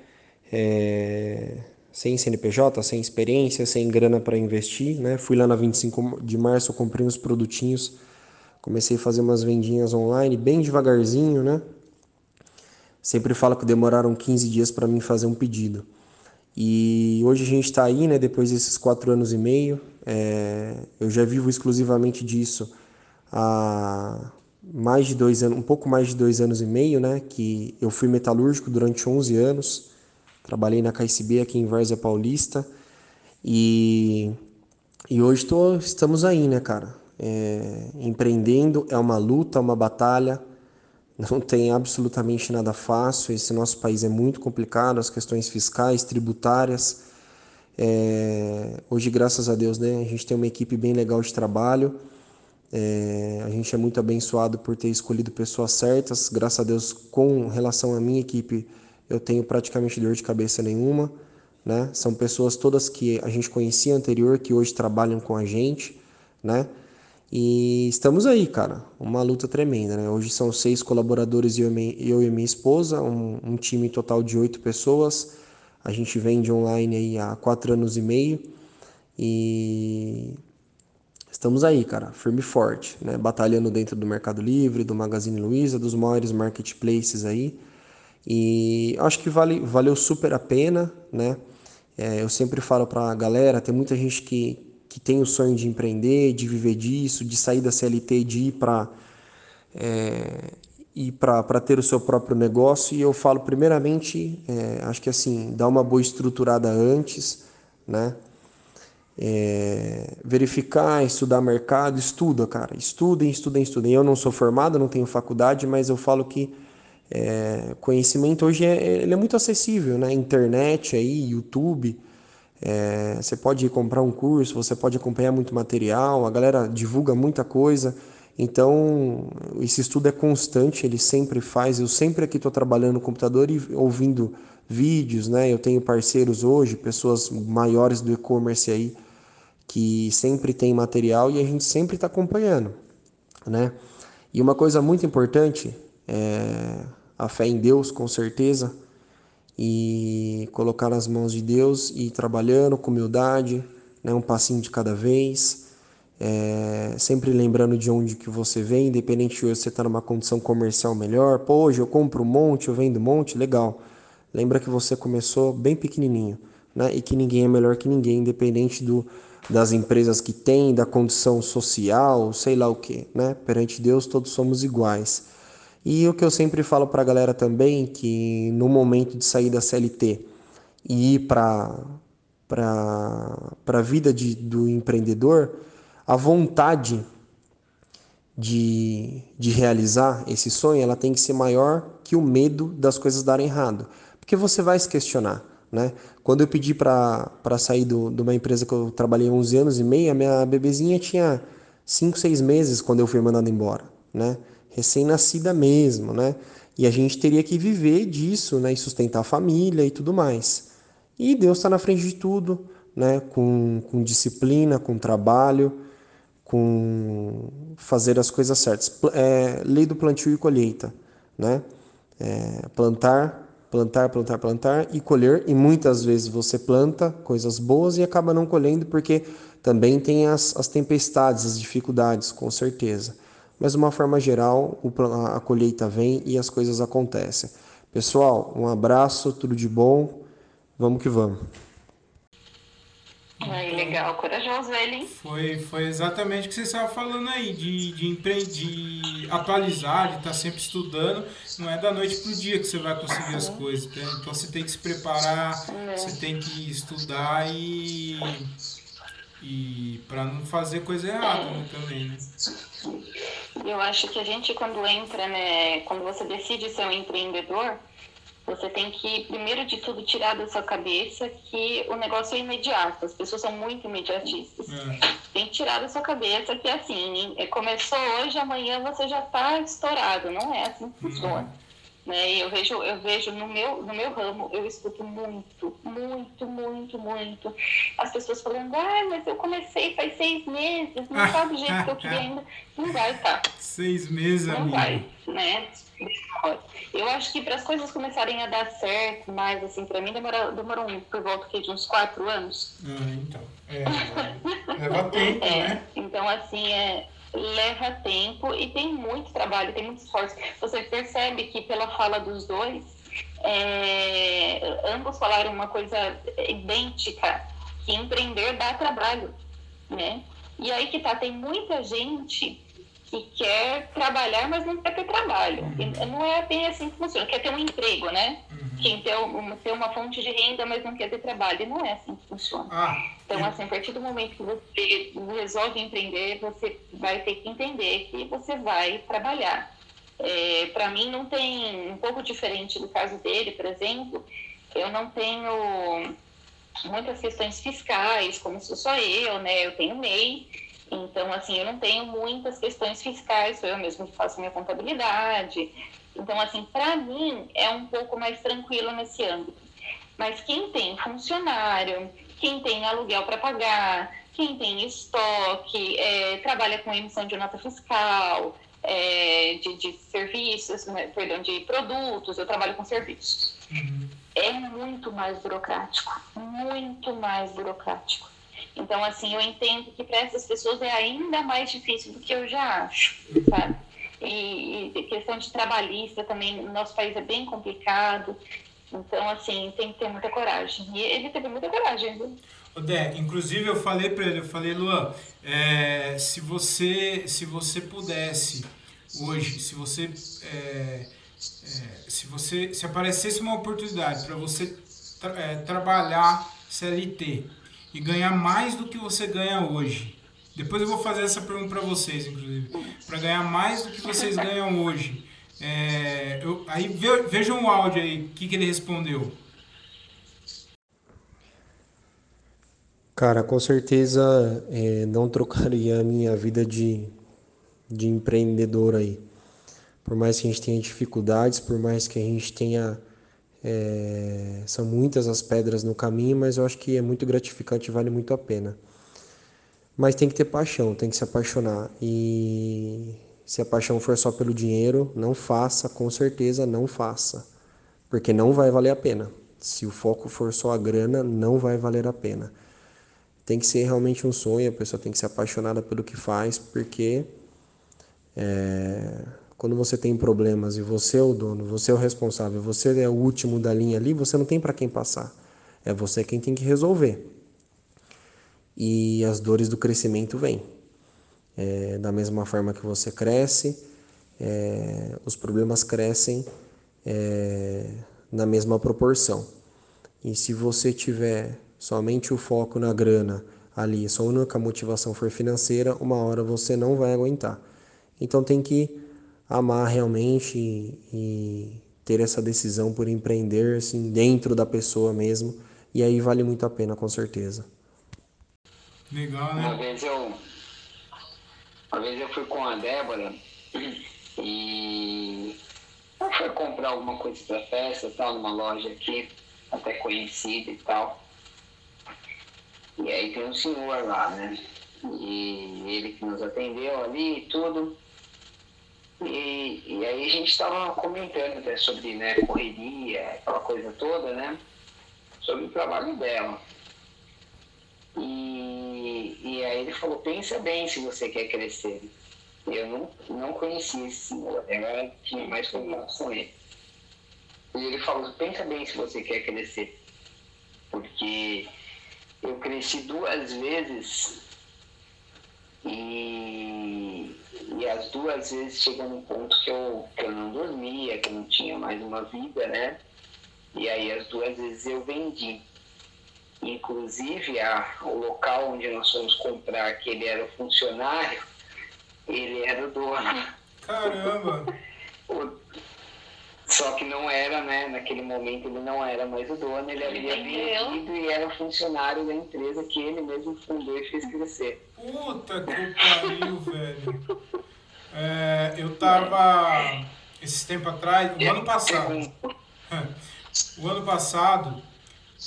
é, sem CNPJ, sem experiência, sem grana para investir, né? Fui lá na 25 de março, comprei uns produtinhos, comecei a fazer umas vendinhas online, bem devagarzinho, né? Sempre falo que demoraram 15 dias para mim fazer um pedido. E hoje a gente está aí, né? Depois desses quatro anos e meio, é, eu já vivo exclusivamente disso há mais de dois anos, um pouco mais de dois anos e meio, né? Que eu fui metalúrgico durante 11 anos, trabalhei na KSB aqui em Várzea Paulista e, e hoje tô, estamos aí, né, cara? É, empreendendo é uma luta, uma batalha, não tem absolutamente nada fácil. Esse nosso país é muito complicado, as questões fiscais, tributárias. É, hoje, graças a Deus, né, a gente tem uma equipe bem legal de trabalho. É, a gente é muito abençoado por ter escolhido pessoas certas. Graças a Deus, com relação à minha equipe, eu tenho praticamente dor de cabeça nenhuma. Né? São pessoas todas que a gente conhecia anterior, que hoje trabalham com a gente. Né? E estamos aí, cara. Uma luta tremenda. Né? Hoje são seis colaboradores eu, eu e minha esposa, um, um time total de oito pessoas. A gente vende online aí há quatro anos e meio. E estamos aí, cara, firme e forte, né? Batalhando dentro do Mercado Livre, do Magazine Luiza, dos maiores marketplaces aí. E acho que vale, valeu super a pena, né? É, eu sempre falo pra galera, tem muita gente que, que tem o sonho de empreender, de viver disso, de sair da CLT, de ir para é, ir para ter o seu próprio negócio. E eu falo, primeiramente, é, acho que assim, dá uma boa estruturada antes, né? é, verificar, estudar mercado, estuda, cara, estudem, estudem, estudem. Eu não sou formado, não tenho faculdade, mas eu falo que é, conhecimento hoje é, ele é muito acessível, né? Internet aí, YouTube, é, você pode comprar um curso, você pode acompanhar muito material, a galera divulga muita coisa. Então, esse estudo é constante, ele sempre faz. Eu sempre aqui estou trabalhando no computador e ouvindo vídeos, né? Eu tenho parceiros hoje, pessoas maiores do e-commerce aí, que sempre tem material e a gente sempre está acompanhando, né? E uma coisa muito importante é a fé em Deus, com certeza, e colocar nas mãos de Deus e ir trabalhando com humildade, né? Um passinho de cada vez, é, sempre lembrando de onde que você vem, independente de você estar tá numa condição comercial melhor. Pô, hoje eu compro um monte, eu vendo um monte, legal. Lembra que você começou bem pequenininho, né? E que ninguém é melhor que ninguém, independente do das empresas que têm, da condição social, sei lá o que, né? Perante Deus todos somos iguais. E o que eu sempre falo para a galera também, que no momento de sair da CLT e ir para a vida de, do empreendedor, a vontade de, de realizar esse sonho, ela tem que ser maior que o medo das coisas darem errado. Porque você vai se questionar. Né? Quando eu pedi para sair do, de uma empresa que eu trabalhei 11 anos e meio, a minha bebezinha tinha 5, 6 meses quando eu fui mandado embora, né? Recém-nascida mesmo, né? E a gente teria que viver disso, né? E sustentar a família e tudo mais. E Deus está na frente de tudo, né? Com, com disciplina, com trabalho, com fazer as coisas certas. É, lei do plantio e colheita, né? É, plantar plantar, plantar, plantar e colher. E muitas vezes você planta coisas boas e acaba não colhendo porque também tem as, as tempestades, as dificuldades, com certeza. Mas de uma forma geral, a colheita vem e as coisas acontecem. Pessoal, um abraço, tudo de bom. Vamos que vamos. Aí, legal, corajoso ele, hein? Foi, foi exatamente o que você estava falando aí, de, de, empre... de atualizar, de estar tá sempre estudando. Não é da noite para o dia que você vai conseguir as coisas. Então você tem que se preparar, é. você tem que estudar e. E para não fazer coisa errada né, também, né? Eu acho que a gente quando entra, né, quando você decide ser um empreendedor, você tem que, primeiro de tudo, tirar da sua cabeça que o negócio é imediato. As pessoas são muito imediatistas. É. Tem que tirar da sua cabeça que, assim, é, começou hoje, amanhã você já está estourado. Não é assim que funciona. Né? Eu vejo, eu vejo no meu, no meu ramo, eu escuto muito, muito, muito, muito as pessoas falando, ah, mas eu comecei faz seis meses, não <laughs> está do jeito que eu queria ainda. Não vai estar. Tá. Seis meses, Não amigo. vai, né? Eu acho que para as coisas começarem a dar certo, mas assim, para mim demorou, demorou por volta de uns quatro anos. Ah, então. É, leva tempo, <laughs> é, né? Então, assim, é, leva tempo e tem muito trabalho, tem muito esforço. Você percebe que pela fala dos dois, é, ambos falaram uma coisa idêntica, que empreender dá trabalho, né? E aí que tá, tem muita gente que quer trabalhar, mas não quer ter trabalho. Uhum. Não é bem assim que funciona. Quer ter um emprego, né? Uhum. Quem ter uma, ter uma fonte de renda, mas não quer ter trabalho. E não é assim que funciona. Ah, então, assim, a partir do momento que você resolve empreender, você vai ter que entender que você vai trabalhar. É, Para mim, não tem um pouco diferente do caso dele, por exemplo. Eu não tenho muitas questões fiscais, como sou só eu, né? Eu tenho MEI então, assim, eu não tenho muitas questões fiscais, sou eu mesmo que faço minha contabilidade. Então, assim, para mim é um pouco mais tranquilo nesse âmbito. Mas quem tem funcionário, quem tem aluguel para pagar, quem tem estoque, é, trabalha com emissão de nota fiscal, é, de, de, serviços, né, perdão, de produtos, eu trabalho com serviços. Uhum. É muito mais burocrático, muito mais burocrático. Então, assim, eu entendo que para essas pessoas é ainda mais difícil do que eu já acho, sabe? E, e questão de trabalhista também, no nosso país é bem complicado. Então, assim, tem que ter muita coragem. E ele teve muita coragem, viu? Dé, inclusive eu falei para ele, eu falei, Luan, é, se você se você pudesse hoje, se você é, é, se você se aparecesse uma oportunidade para você tra é, trabalhar CLT, e ganhar mais do que você ganha hoje. Depois eu vou fazer essa pergunta para vocês, inclusive. Para ganhar mais do que vocês ganham hoje. É, eu, aí ve, vejam o áudio aí, o que, que ele respondeu. Cara, com certeza é, não trocaria a minha vida de, de empreendedor aí. Por mais que a gente tenha dificuldades, por mais que a gente tenha é, são muitas as pedras no caminho, mas eu acho que é muito gratificante e vale muito a pena. Mas tem que ter paixão, tem que se apaixonar. E se a paixão for só pelo dinheiro, não faça, com certeza não faça. Porque não vai valer a pena. Se o foco for só a grana, não vai valer a pena. Tem que ser realmente um sonho, a pessoa tem que ser apaixonada pelo que faz, porque é, quando você tem problemas e você é o dono, você é o responsável, você é o último da linha ali, você não tem para quem passar. É você quem tem que resolver. E as dores do crescimento vêm. É, da mesma forma que você cresce, é, os problemas crescem é, na mesma proporção. E se você tiver somente o foco na grana ali, sua única motivação for financeira, uma hora você não vai aguentar. Então tem que amar realmente e, e ter essa decisão por empreender assim dentro da pessoa mesmo e aí vale muito a pena com certeza. Legal, né? Uma vez eu fui com a Débora e foi comprar alguma coisa para festa, tal, numa loja aqui, até conhecida e tal. E aí tem um senhor lá, né? E ele que nos atendeu ali e tudo. E, e aí a gente estava comentando até sobre né, correria, aquela coisa toda, né? Sobre o trabalho dela. E, e aí ele falou, pensa bem se você quer crescer. Eu não, não conhecia esse senhor, agora tinha mais contato com ele. E ele falou, pensa bem se você quer crescer. Porque eu cresci duas vezes e e as duas vezes chegou num ponto que eu, que eu não dormia, que eu não tinha mais uma vida, né? E aí as duas vezes eu vendi. Inclusive a, o local onde nós fomos comprar, que ele era o funcionário, ele era o dono. Caramba! <laughs> Só que não era, né? Naquele momento ele não era mais o dono, ele havia vendido e era funcionário da empresa que ele mesmo fundou e fez crescer. Puta que pariu, <laughs> velho. É, eu tava. esses tempos atrás, o ano passado. <laughs> O ano passado,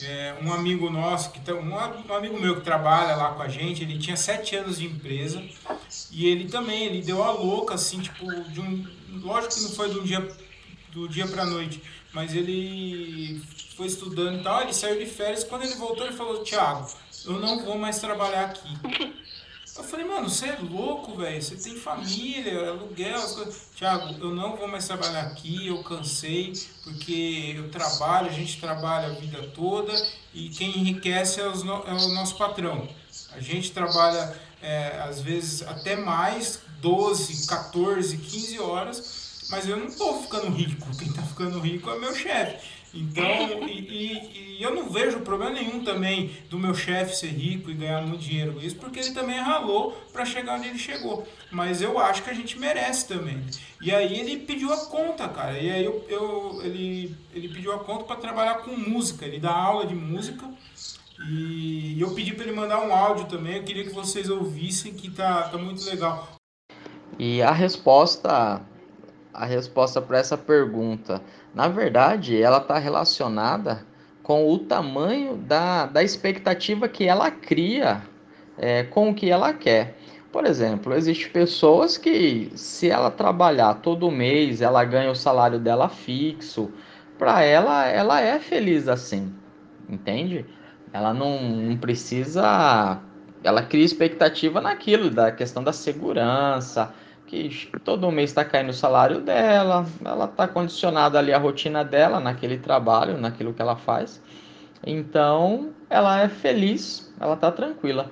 é, um amigo nosso, que tá, um, um, amigo meu que trabalha lá com a gente, ele tinha sete anos de empresa e ele também, ele deu a louca, assim, tipo, de um, lógico que não foi um dia, do dia pra noite, mas ele foi estudando e tal, ele saiu de férias, quando ele voltou ele falou, Thiago, eu não vou mais trabalhar aqui. Eu falei, mano, você é louco, velho. Você tem família, aluguel, as coisas. Tiago, eu não vou mais trabalhar aqui, eu cansei, porque eu trabalho, a gente trabalha a vida toda e quem enriquece é, os, é o nosso patrão. A gente trabalha, é, às vezes, até mais, 12, 14, 15 horas, mas eu não estou ficando rico. <laughs> Quem está ficando rico é meu chefe. Então, e, e, e, eu não vejo problema nenhum também do meu chefe ser rico e ganhar muito dinheiro com isso, porque ele também ralou para chegar onde ele chegou. Mas eu acho que a gente merece também. E aí ele pediu a conta, cara. E aí eu, eu ele, ele pediu a conta para trabalhar com música. Ele dá aula de música. E eu pedi para ele mandar um áudio também. Eu queria que vocês ouvissem, que tá, tá muito legal. E a resposta a resposta para essa pergunta. Na verdade, ela está relacionada com o tamanho da, da expectativa que ela cria é, com o que ela quer. Por exemplo, existem pessoas que, se ela trabalhar todo mês, ela ganha o salário dela fixo. Para ela, ela é feliz assim, entende? Ela não, não precisa. Ela cria expectativa naquilo, da questão da segurança, que todo mês está caindo o salário dela, ela está condicionada ali à rotina dela, naquele trabalho, naquilo que ela faz. Então, ela é feliz, ela está tranquila.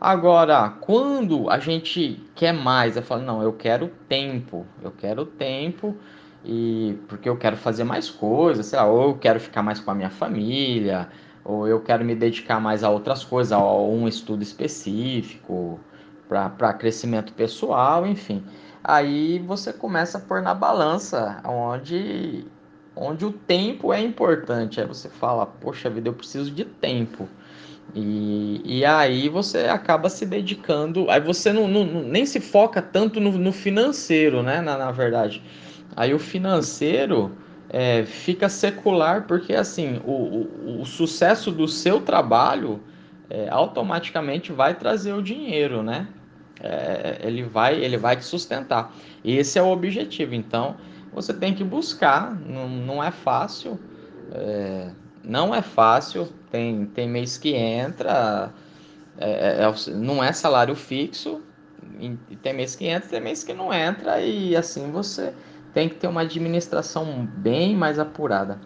Agora, quando a gente quer mais, eu falo, não, eu quero tempo, eu quero tempo e porque eu quero fazer mais coisas, sei lá, ou eu quero ficar mais com a minha família, ou eu quero me dedicar mais a outras coisas, a um estudo específico, para crescimento pessoal, enfim. Aí você começa a pôr na balança onde, onde o tempo é importante. Aí você fala, poxa vida, eu preciso de tempo. E, e aí você acaba se dedicando. Aí você não, não nem se foca tanto no, no financeiro, né? Na, na verdade. Aí o financeiro é, fica secular porque assim o, o, o sucesso do seu trabalho é, automaticamente vai trazer o dinheiro, né? É, ele, vai, ele vai te sustentar. Esse é o objetivo. Então, você tem que buscar, não, não é fácil. É, não é fácil, tem, tem mês que entra, é, é, é não é salário fixo, e tem mês que entra, tem mês que não entra, e assim você tem que ter uma administração bem mais apurada.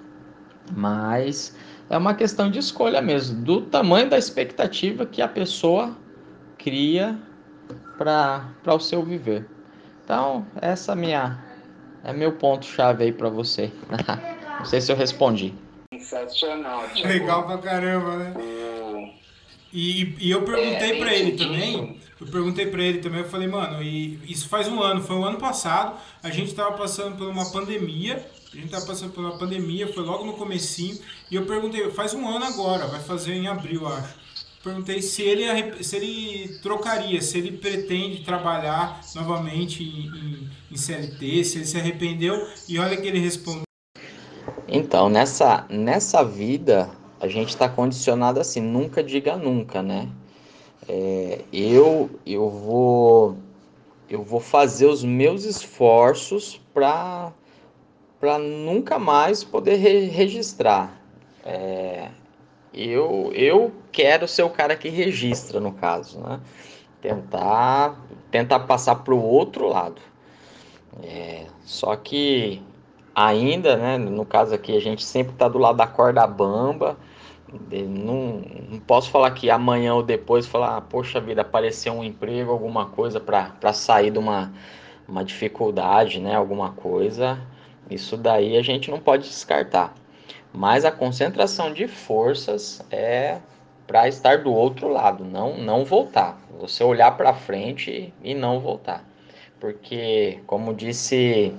Mas é uma questão de escolha mesmo, do tamanho da expectativa que a pessoa cria para o seu viver. Então, essa é minha é meu ponto chave aí para você. <laughs> Não sei se eu respondi. Sensacional. <laughs> Tipo, Legal pra caramba, né? E, e eu perguntei é, para ele também, eu perguntei para ele também, eu falei, mano, e isso faz um ano, foi o um ano passado, a gente tava passando por uma pandemia, a gente tava passando por uma pandemia, foi logo no comecinho, e eu perguntei, faz um ano agora, vai fazer em abril, acho perguntei se ele, se ele trocaria, se ele pretende trabalhar novamente em, em, CLT, se ele se arrependeu, e olha que ele respondeu. Então, nessa, nessa vida, a gente está condicionado assim, nunca diga nunca, né? É, eu, eu, vou, eu vou fazer os meus esforços para nunca mais poder re registrar. É, eu, eu quero ser o cara que registra, no caso, né? Tentar, tentar passar para o outro lado. É, só que ainda, né, no caso aqui, a gente sempre está do lado da corda bamba. Não, não posso falar que amanhã ou depois falar, ah, poxa vida, apareceu um emprego, alguma coisa para sair de uma, uma dificuldade, né, alguma coisa. Isso daí a gente não pode descartar. Mas a concentração de forças é para estar do outro lado, não não voltar. Você olhar para frente e não voltar. Porque, como disse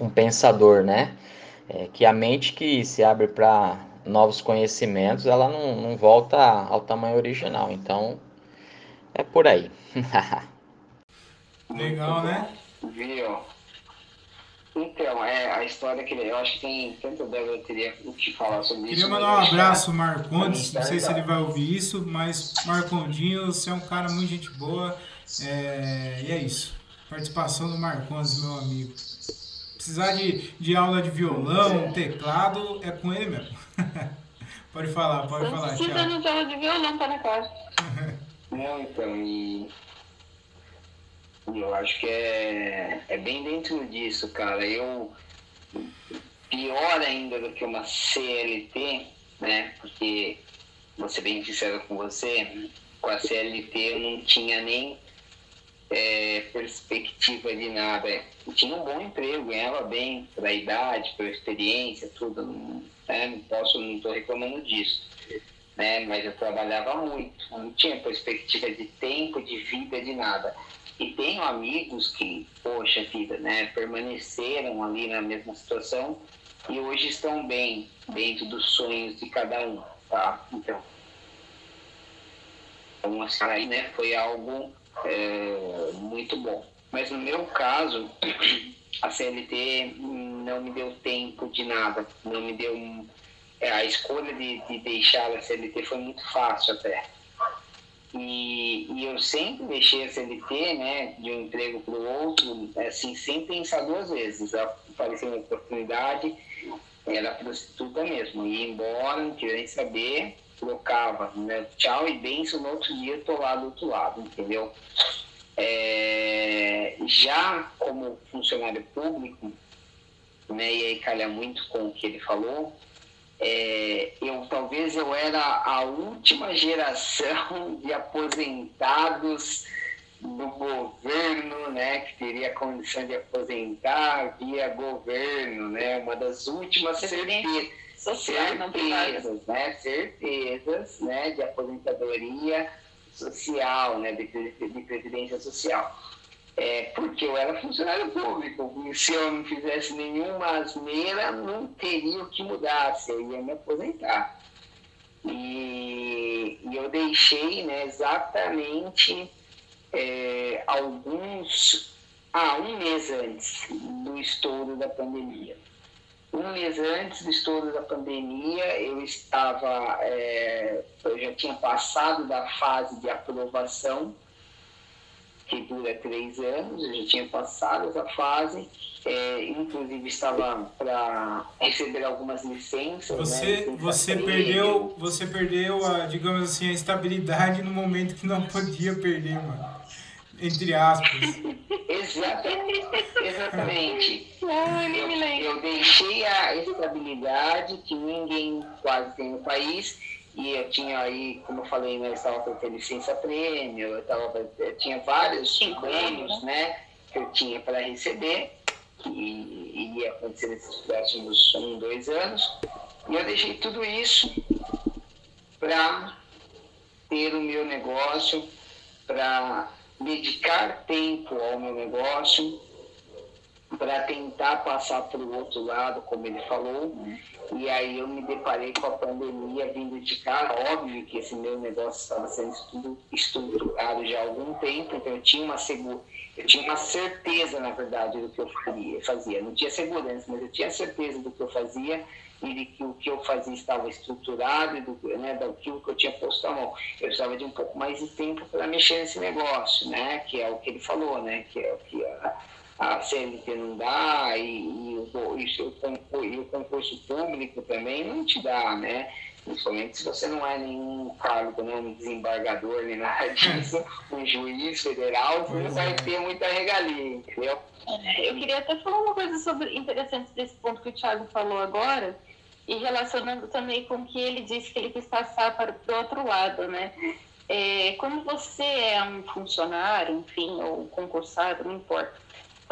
um pensador, né, é que a mente que se abre para novos conhecimentos, ela não, não volta ao tamanho original. Então, é por aí. <laughs> Legal, né? Viu? Então, é a história que eu acho que tem tanto Débora teria o que falar sobre Queria isso. Queria mandar um abraço, Marcondes. Não sei se ele vai ouvir isso, mas Marcondinho, você é um cara muito gente boa. É, e é isso. Participação do Marcondes, meu amigo. Precisar de, de aula de violão, teclado, é com ele mesmo. <laughs> pode falar, pode falar. Precisando de aula de violão, tá na casa. <laughs> Não, então, e eu acho que é, é bem dentro disso, cara. Eu, pior ainda do que uma CLT, né? Porque, vou ser bem sincero com você, com a CLT eu não tinha nem é, perspectiva de nada. Eu tinha um bom emprego, ganhava bem pela idade, pela experiência, tudo. Não, né? não posso, não estou reclamando disso. Né? Mas eu trabalhava muito, não tinha perspectiva de tempo, de vida, de nada. E tenho amigos que, poxa vida, né, permaneceram ali na mesma situação e hoje estão bem dentro dos sonhos de cada um, tá? Então, então aí, né, foi algo é, muito bom. Mas no meu caso, <clears throat> a CLT não me deu tempo de nada, não me deu é, a escolha de, de deixar a CLT foi muito fácil até e, e eu sempre deixei a CLT, né, de um emprego para o outro, assim, sem pensar duas vezes. Apareceu uma oportunidade, era prostituta mesmo. Ia embora, não queria nem saber, trocava, né, tchau e benção, no outro dia estou lá do outro lado, entendeu? É, já como funcionário público, né, e aí calha muito com o que ele falou, é, eu talvez eu era a última geração de aposentados do governo, né, que teria condição de aposentar via governo, né, uma das últimas certezas, certezas, né, certezas, né, de aposentadoria social, né, de, de previdência social é, porque eu era funcionário público. Se eu não fizesse nenhuma asneira, não teria o que mudar, se eu ia me aposentar. E, e eu deixei né, exatamente é, alguns. Ah, um mês antes do estouro da pandemia. Um mês antes do estouro da pandemia, eu estava. É, eu já tinha passado da fase de aprovação que dura três anos, eu já tinha passado essa fase, é, inclusive estava para receber algumas licenças. Você, né, você perdeu, você perdeu a, digamos assim, a estabilidade no momento que não podia perder, mano. Entre aspas. <laughs> exatamente. exatamente. eu, eu deixei a estabilidade que ninguém quase tem no país e eu tinha aí, como eu falei, né, eu estava para ter licença prêmio, eu, tava, eu tinha vários prêmios né, que eu tinha para receber, que iria acontecer nesses próximos um, dois anos. E eu deixei tudo isso para ter o meu negócio, para dedicar tempo ao meu negócio, para tentar passar para o outro lado, como ele falou, e aí eu me deparei com a pandemia vindo de cá. Óbvio que esse meu negócio estava sendo estruturado já há algum tempo, então eu tinha uma segura, eu tinha uma certeza, na verdade, do que eu fazia. Não tinha segurança, mas eu tinha certeza do que eu fazia e de que o que eu fazia estava estruturado e do, né, daquilo que eu tinha posto a mão. Eu precisava de um pouco mais de tempo para mexer nesse negócio, né? Que é o que ele falou, né? Que é o que a, a CLT não dá e, e, o, e, e o concurso público também não te dá, né? Principalmente se você não é nenhum cargo, né, um desembargador, nem nada <laughs> disso, um juiz federal, você não vai ter muita regalia, entendeu? É, eu queria até falar uma coisa sobre interessante desse ponto que o Thiago falou agora, e relacionando também com o que ele disse que ele quis passar para o outro lado, né? É, quando você é um funcionário, enfim, ou concursado, não importa,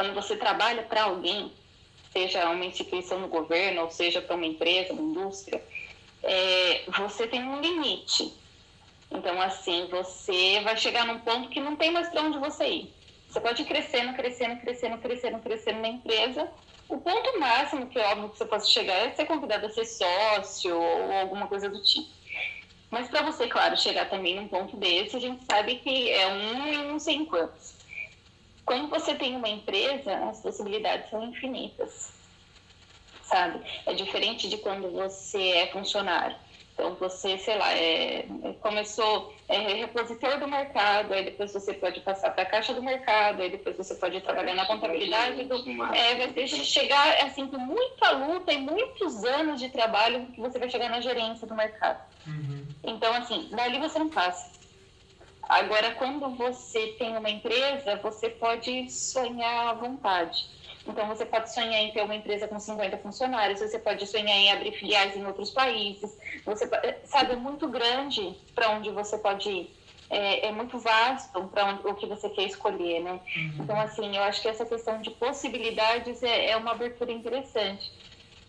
quando você trabalha para alguém, seja uma instituição do governo, ou seja para uma empresa, uma indústria, é, você tem um limite. Então, assim, você vai chegar num ponto que não tem mais para onde você ir. Você pode ir crescendo, crescendo, crescendo, crescendo, crescendo na empresa. O ponto máximo que é óbvio que você possa chegar é ser convidado a ser sócio ou alguma coisa do tipo. Mas para você, claro, chegar também num ponto desse, a gente sabe que é um e não sei em quantos Quando você tem uma empresa, as possibilidades são infinitas, sabe? É diferente de quando você é funcionário. Então, você, sei lá, é, começou é, repositor do mercado, aí depois você pode passar para a caixa do mercado, aí depois você pode trabalhar na contabilidade. Do, é, vai ter, chegar, assim, com muita luta e muitos anos de trabalho que você vai chegar na gerência do mercado. Uhum. Então, assim, dali você não passa. Agora, quando você tem uma empresa, você pode sonhar à vontade. Então, você pode sonhar em ter uma empresa com 50 funcionários, você pode sonhar em abrir filiais em outros países, você sabe, é muito grande para onde você pode ir. É, é muito vasto para o que você quer escolher, né? Uhum. Então, assim, eu acho que essa questão de possibilidades é, é uma abertura interessante.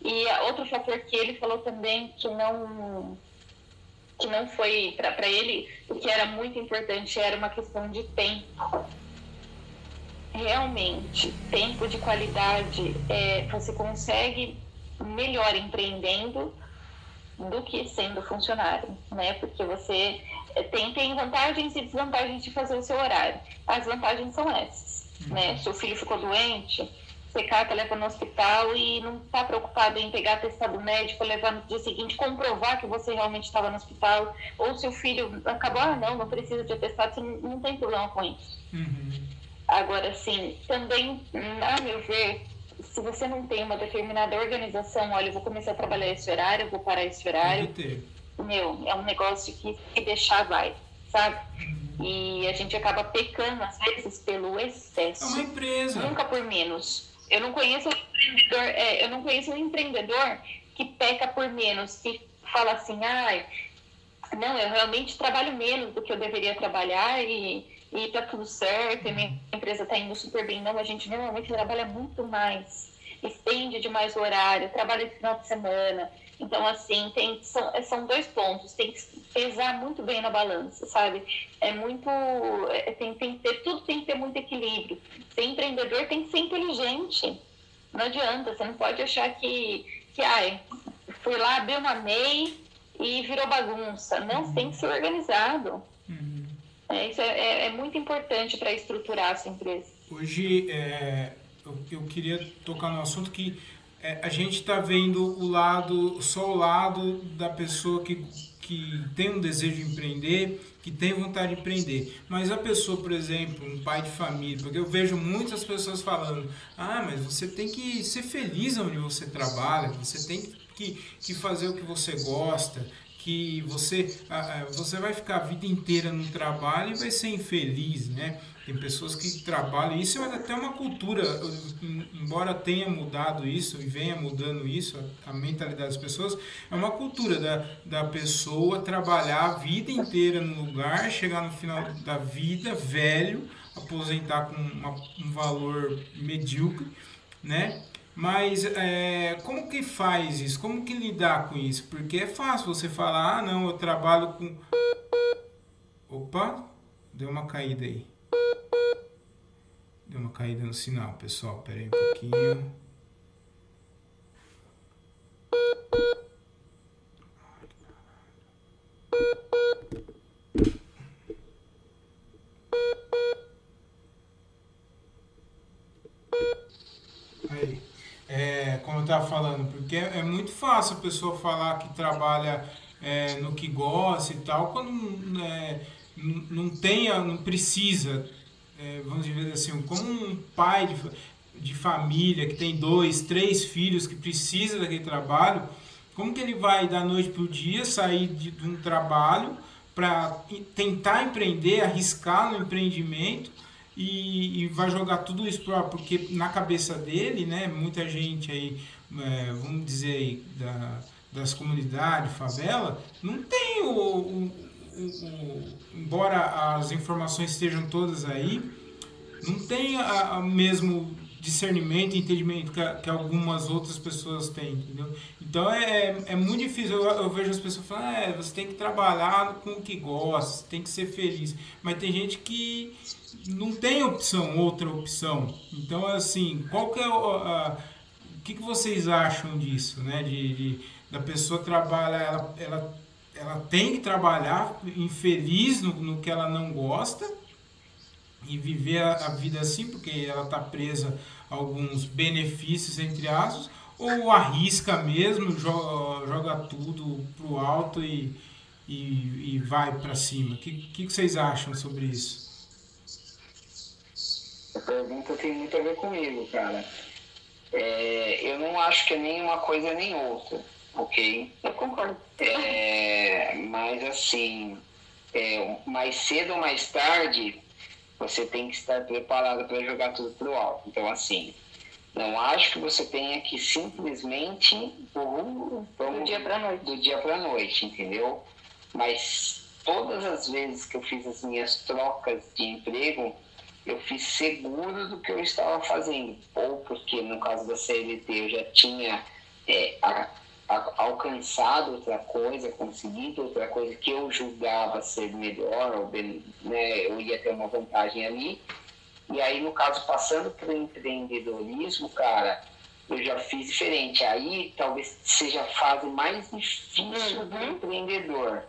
E outro fator que ele falou também que não que não foi para ele o que era muito importante era uma questão de tempo realmente tempo de qualidade é, você consegue melhor empreendendo do que sendo funcionário, né? Porque você é, tem, tem vantagens e desvantagens de fazer o seu horário. As vantagens são essas, uhum. né? Seu filho ficou doente, você cata, leva no hospital e não está preocupado em pegar atestado médico, levar no dia seguinte, comprovar que você realmente estava no hospital, ou seu filho acabou, ah, não, não precisa de atestado, você não, não tem problema com isso. Uhum. Agora, sim, também, a meu ver, se você não tem uma determinada organização, olha, eu vou começar a trabalhar esse horário, eu vou parar esse horário. Meu, é um negócio que se deixar vai, sabe? Uhum. E a gente acaba pecando, às vezes, pelo excesso. É uma empresa. Nunca por menos. Eu não conheço um empreendedor, é, eu não conheço um empreendedor que peca por menos, que fala assim, ai, não, eu realmente trabalho menos do que eu deveria trabalhar e e tá tudo certo, e minha empresa tá indo super bem. Não, a gente normalmente trabalha muito mais, estende demais o horário, trabalha de final de semana. Então, assim, tem, são, são dois pontos, tem que pesar muito bem na balança, sabe? É muito. É, tem, tem que ter, tudo tem que ter muito equilíbrio. Ser empreendedor tem que ser inteligente. Não adianta, você não pode achar que, que ai, fui lá, abriu uma MEI e virou bagunça. Não, você tem que ser organizado. É, isso é, é, é muito importante para estruturar a sua empresa. Hoje, é, eu, eu, queria tocar no assunto que é, a gente está vendo o lado, só o lado da pessoa que, que tem um desejo de empreender, que tem vontade de empreender. Mas a pessoa, por exemplo, um pai de família, porque eu vejo muitas pessoas falando: ah, mas você tem que ser feliz onde você trabalha, você tem que, que fazer o que você gosta que você, você vai ficar a vida inteira no trabalho e vai ser infeliz, né? Tem pessoas que trabalham, isso é até uma cultura, embora tenha mudado isso e venha mudando isso, a mentalidade das pessoas, é uma cultura da, da pessoa trabalhar a vida inteira no lugar, chegar no final da vida velho, aposentar com uma, um valor medíocre, né? Mas é, como que faz isso? Como que lidar com isso? Porque é fácil você falar, ah não, eu trabalho com. Opa, deu uma caída aí. Deu uma caída no sinal, pessoal. Pera aí um pouquinho. Estava falando, porque é, é, muito fácil a pessoa falar que trabalha é, no que gosta e tal, quando é, não tenha, não precisa, é, vamos dizer assim, como um pai de, de família que tem dois, três filhos que precisa daquele trabalho, como que ele vai da noite para o dia sair de, de um trabalho para tentar empreender, arriscar no empreendimento e, e, vai jogar tudo isso para porque na cabeça dele, né, muita gente aí é, vamos dizer aí, da, das comunidades, favela, não tem o, o, o, o, embora as informações estejam todas aí, não tem a, a mesmo discernimento entendimento que, que, algumas outras pessoas têm, entendeu? Então é, é muito difícil, eu, eu vejo as pessoas falando, ah, é, você tem que trabalhar com o que gosta, tem que ser feliz, mas tem gente que não tem opção, outra opção, então assim, qual que é a, o que, que vocês acham disso, né? De, de da pessoa trabalha, ela, ela, ela tem que trabalhar infeliz no, no que ela não gosta, e viver a, a vida assim, porque ela está presa a alguns benefícios, entre aspas, ou arrisca mesmo, joga, joga tudo pro alto e, e, e vai para cima? O que, que, vocês acham sobre isso? A pergunta tem muito a ver comigo, cara. É, eu não acho que é nem uma coisa nem outra, ok? Eu concordo. É, mas assim, é, mais cedo ou mais tarde, você tem que estar preparado para jogar tudo pro alto. Então, assim, não acho que você tenha que simplesmente do, do dia para noite. Do dia para noite, entendeu? Mas todas as vezes que eu fiz as minhas trocas de emprego, eu fiz seguro do que eu estava fazendo. Ou porque no caso da CLT eu já tinha é, a, a, alcançado outra coisa, conseguido outra coisa que eu julgava ser melhor, ou bem, né, eu ia ter uma vantagem ali e aí, no caso, passando para o empreendedorismo, cara, eu já fiz diferente. Aí talvez seja a fase mais difícil uhum. do empreendedor,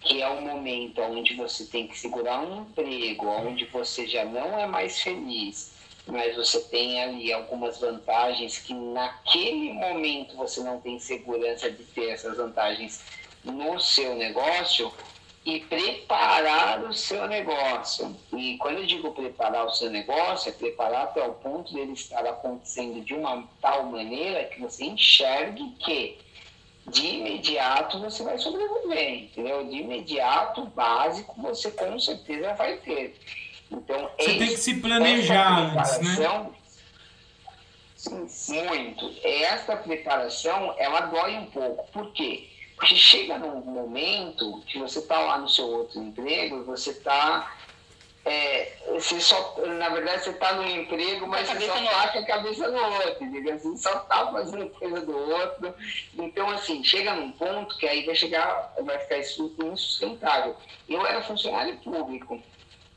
que é o momento onde você tem que segurar um emprego, onde você já não é mais feliz, mas você tem ali algumas vantagens que naquele momento você não tem segurança de ter essas vantagens no seu negócio e preparar o seu negócio. E quando eu digo preparar o seu negócio, é preparar até o ponto dele estar acontecendo de uma tal maneira que você enxergue que de imediato você vai sobreviver, entendeu? De imediato, básico, você com certeza vai ter. Então, você esse, tem que se planejar antes, né? Muito. Essa preparação, ela dói um pouco. Por quê? Porque chega num momento que você está lá no seu outro emprego, você está. É, você só, na verdade, você está no emprego, mas você só está com a cabeça no outro, entendeu? Você só está fazendo coisa do outro. Então, assim, chega num ponto que aí vai chegar, vai ficar insustentável. Eu era funcionário público.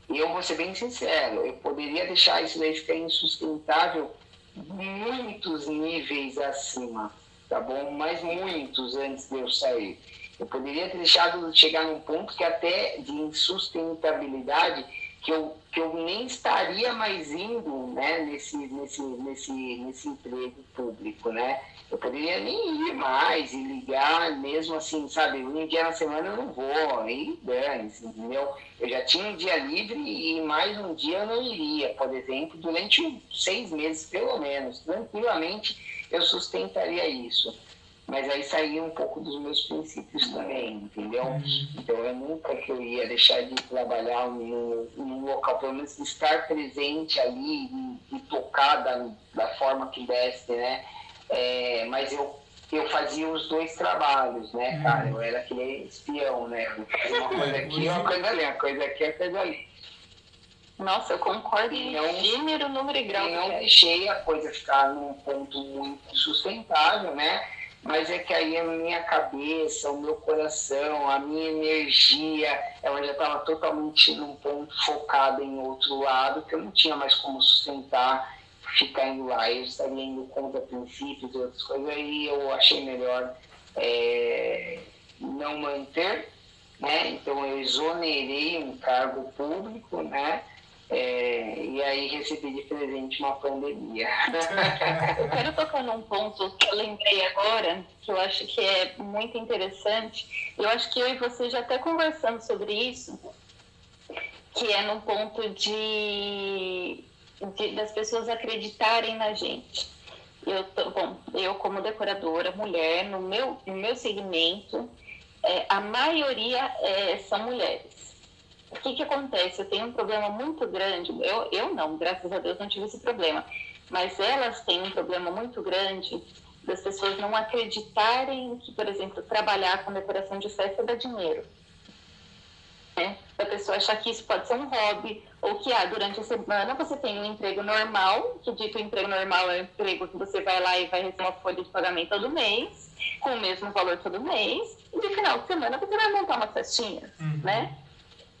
E eu vou ser bem sincero, eu poderia deixar isso daí ficar insustentável muitos níveis acima tá bom? Mas muitos antes de eu sair. Eu poderia ter deixado chegar num ponto que até de insustentabilidade que eu, que eu nem estaria mais indo né, nesse, nesse, nesse, nesse emprego público, né? Eu poderia nem ir mais e ligar mesmo assim, sabe? Um dia na semana eu não vou, aí dane-se, entendeu? Eu já tinha um dia livre e mais um dia eu não iria, por exemplo, durante seis meses pelo menos, tranquilamente eu sustentaria isso. Mas aí saía um pouco dos meus princípios também, entendeu? Uhum. Então eu nunca que eu ia deixar de trabalhar num, num local, pelo menos estar presente ali e, e tocar da, da forma que desse, né? É, mas eu, eu fazia os dois trabalhos, né, uhum. cara? Eu era aquele espião, né? Uma <laughs> coisa aqui, uma coisa ali, uma coisa aqui, uma coisa ali. Nossa, eu concordo em não, gênero, número e grau. não deixei a coisa ficar num ponto muito sustentável, né? Mas é que aí a minha cabeça, o meu coração, a minha energia, ela já estava totalmente num ponto focada em outro lado, que eu não tinha mais como sustentar, ficar indo lá. Eu estaria indo contra princípios e outras coisas, aí eu achei melhor é, não manter, né? Então eu exonerei um cargo público, né? É, e aí recebi de presente uma pandemia. eu quero tocar num ponto que eu lembrei agora, que eu acho que é muito interessante. Eu acho que eu e você já até conversamos sobre isso, que é no ponto de, de das pessoas acreditarem na gente. Eu, bom, eu como decoradora, mulher, no meu, no meu segmento, é, a maioria é, são mulheres o que, que acontece? Eu tenho um problema muito grande. Eu, eu não, graças a Deus, não tive esse problema. Mas elas têm um problema muito grande das pessoas não acreditarem que, por exemplo, trabalhar com decoração de festa dá dinheiro. Né? A pessoa achar que isso pode ser um hobby, ou que ah, durante a semana você tem um emprego normal, que dito emprego normal é um emprego que você vai lá e vai receber uma folha de pagamento todo mês, com o mesmo valor todo mês, e no final de semana você vai montar uma festinha, uhum. né?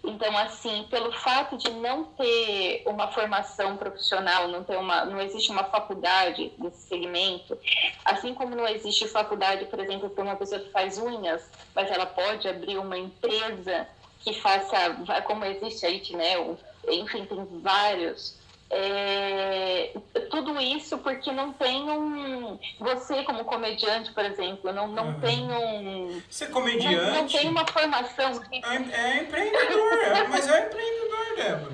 Então, assim, pelo fato de não ter uma formação profissional, não ter uma, não existe uma faculdade nesse segmento, assim como não existe faculdade, por exemplo, para uma pessoa que faz unhas, mas ela pode abrir uma empresa que faça, como existe aí, né? Enfim, tem vários. É, tudo isso porque não tem um. Você, como comediante, por exemplo, não, não uhum. tem um. Ser comediante. Não, não tem uma formação. É, é empreendedor, é, mas é empreendedor, Débora.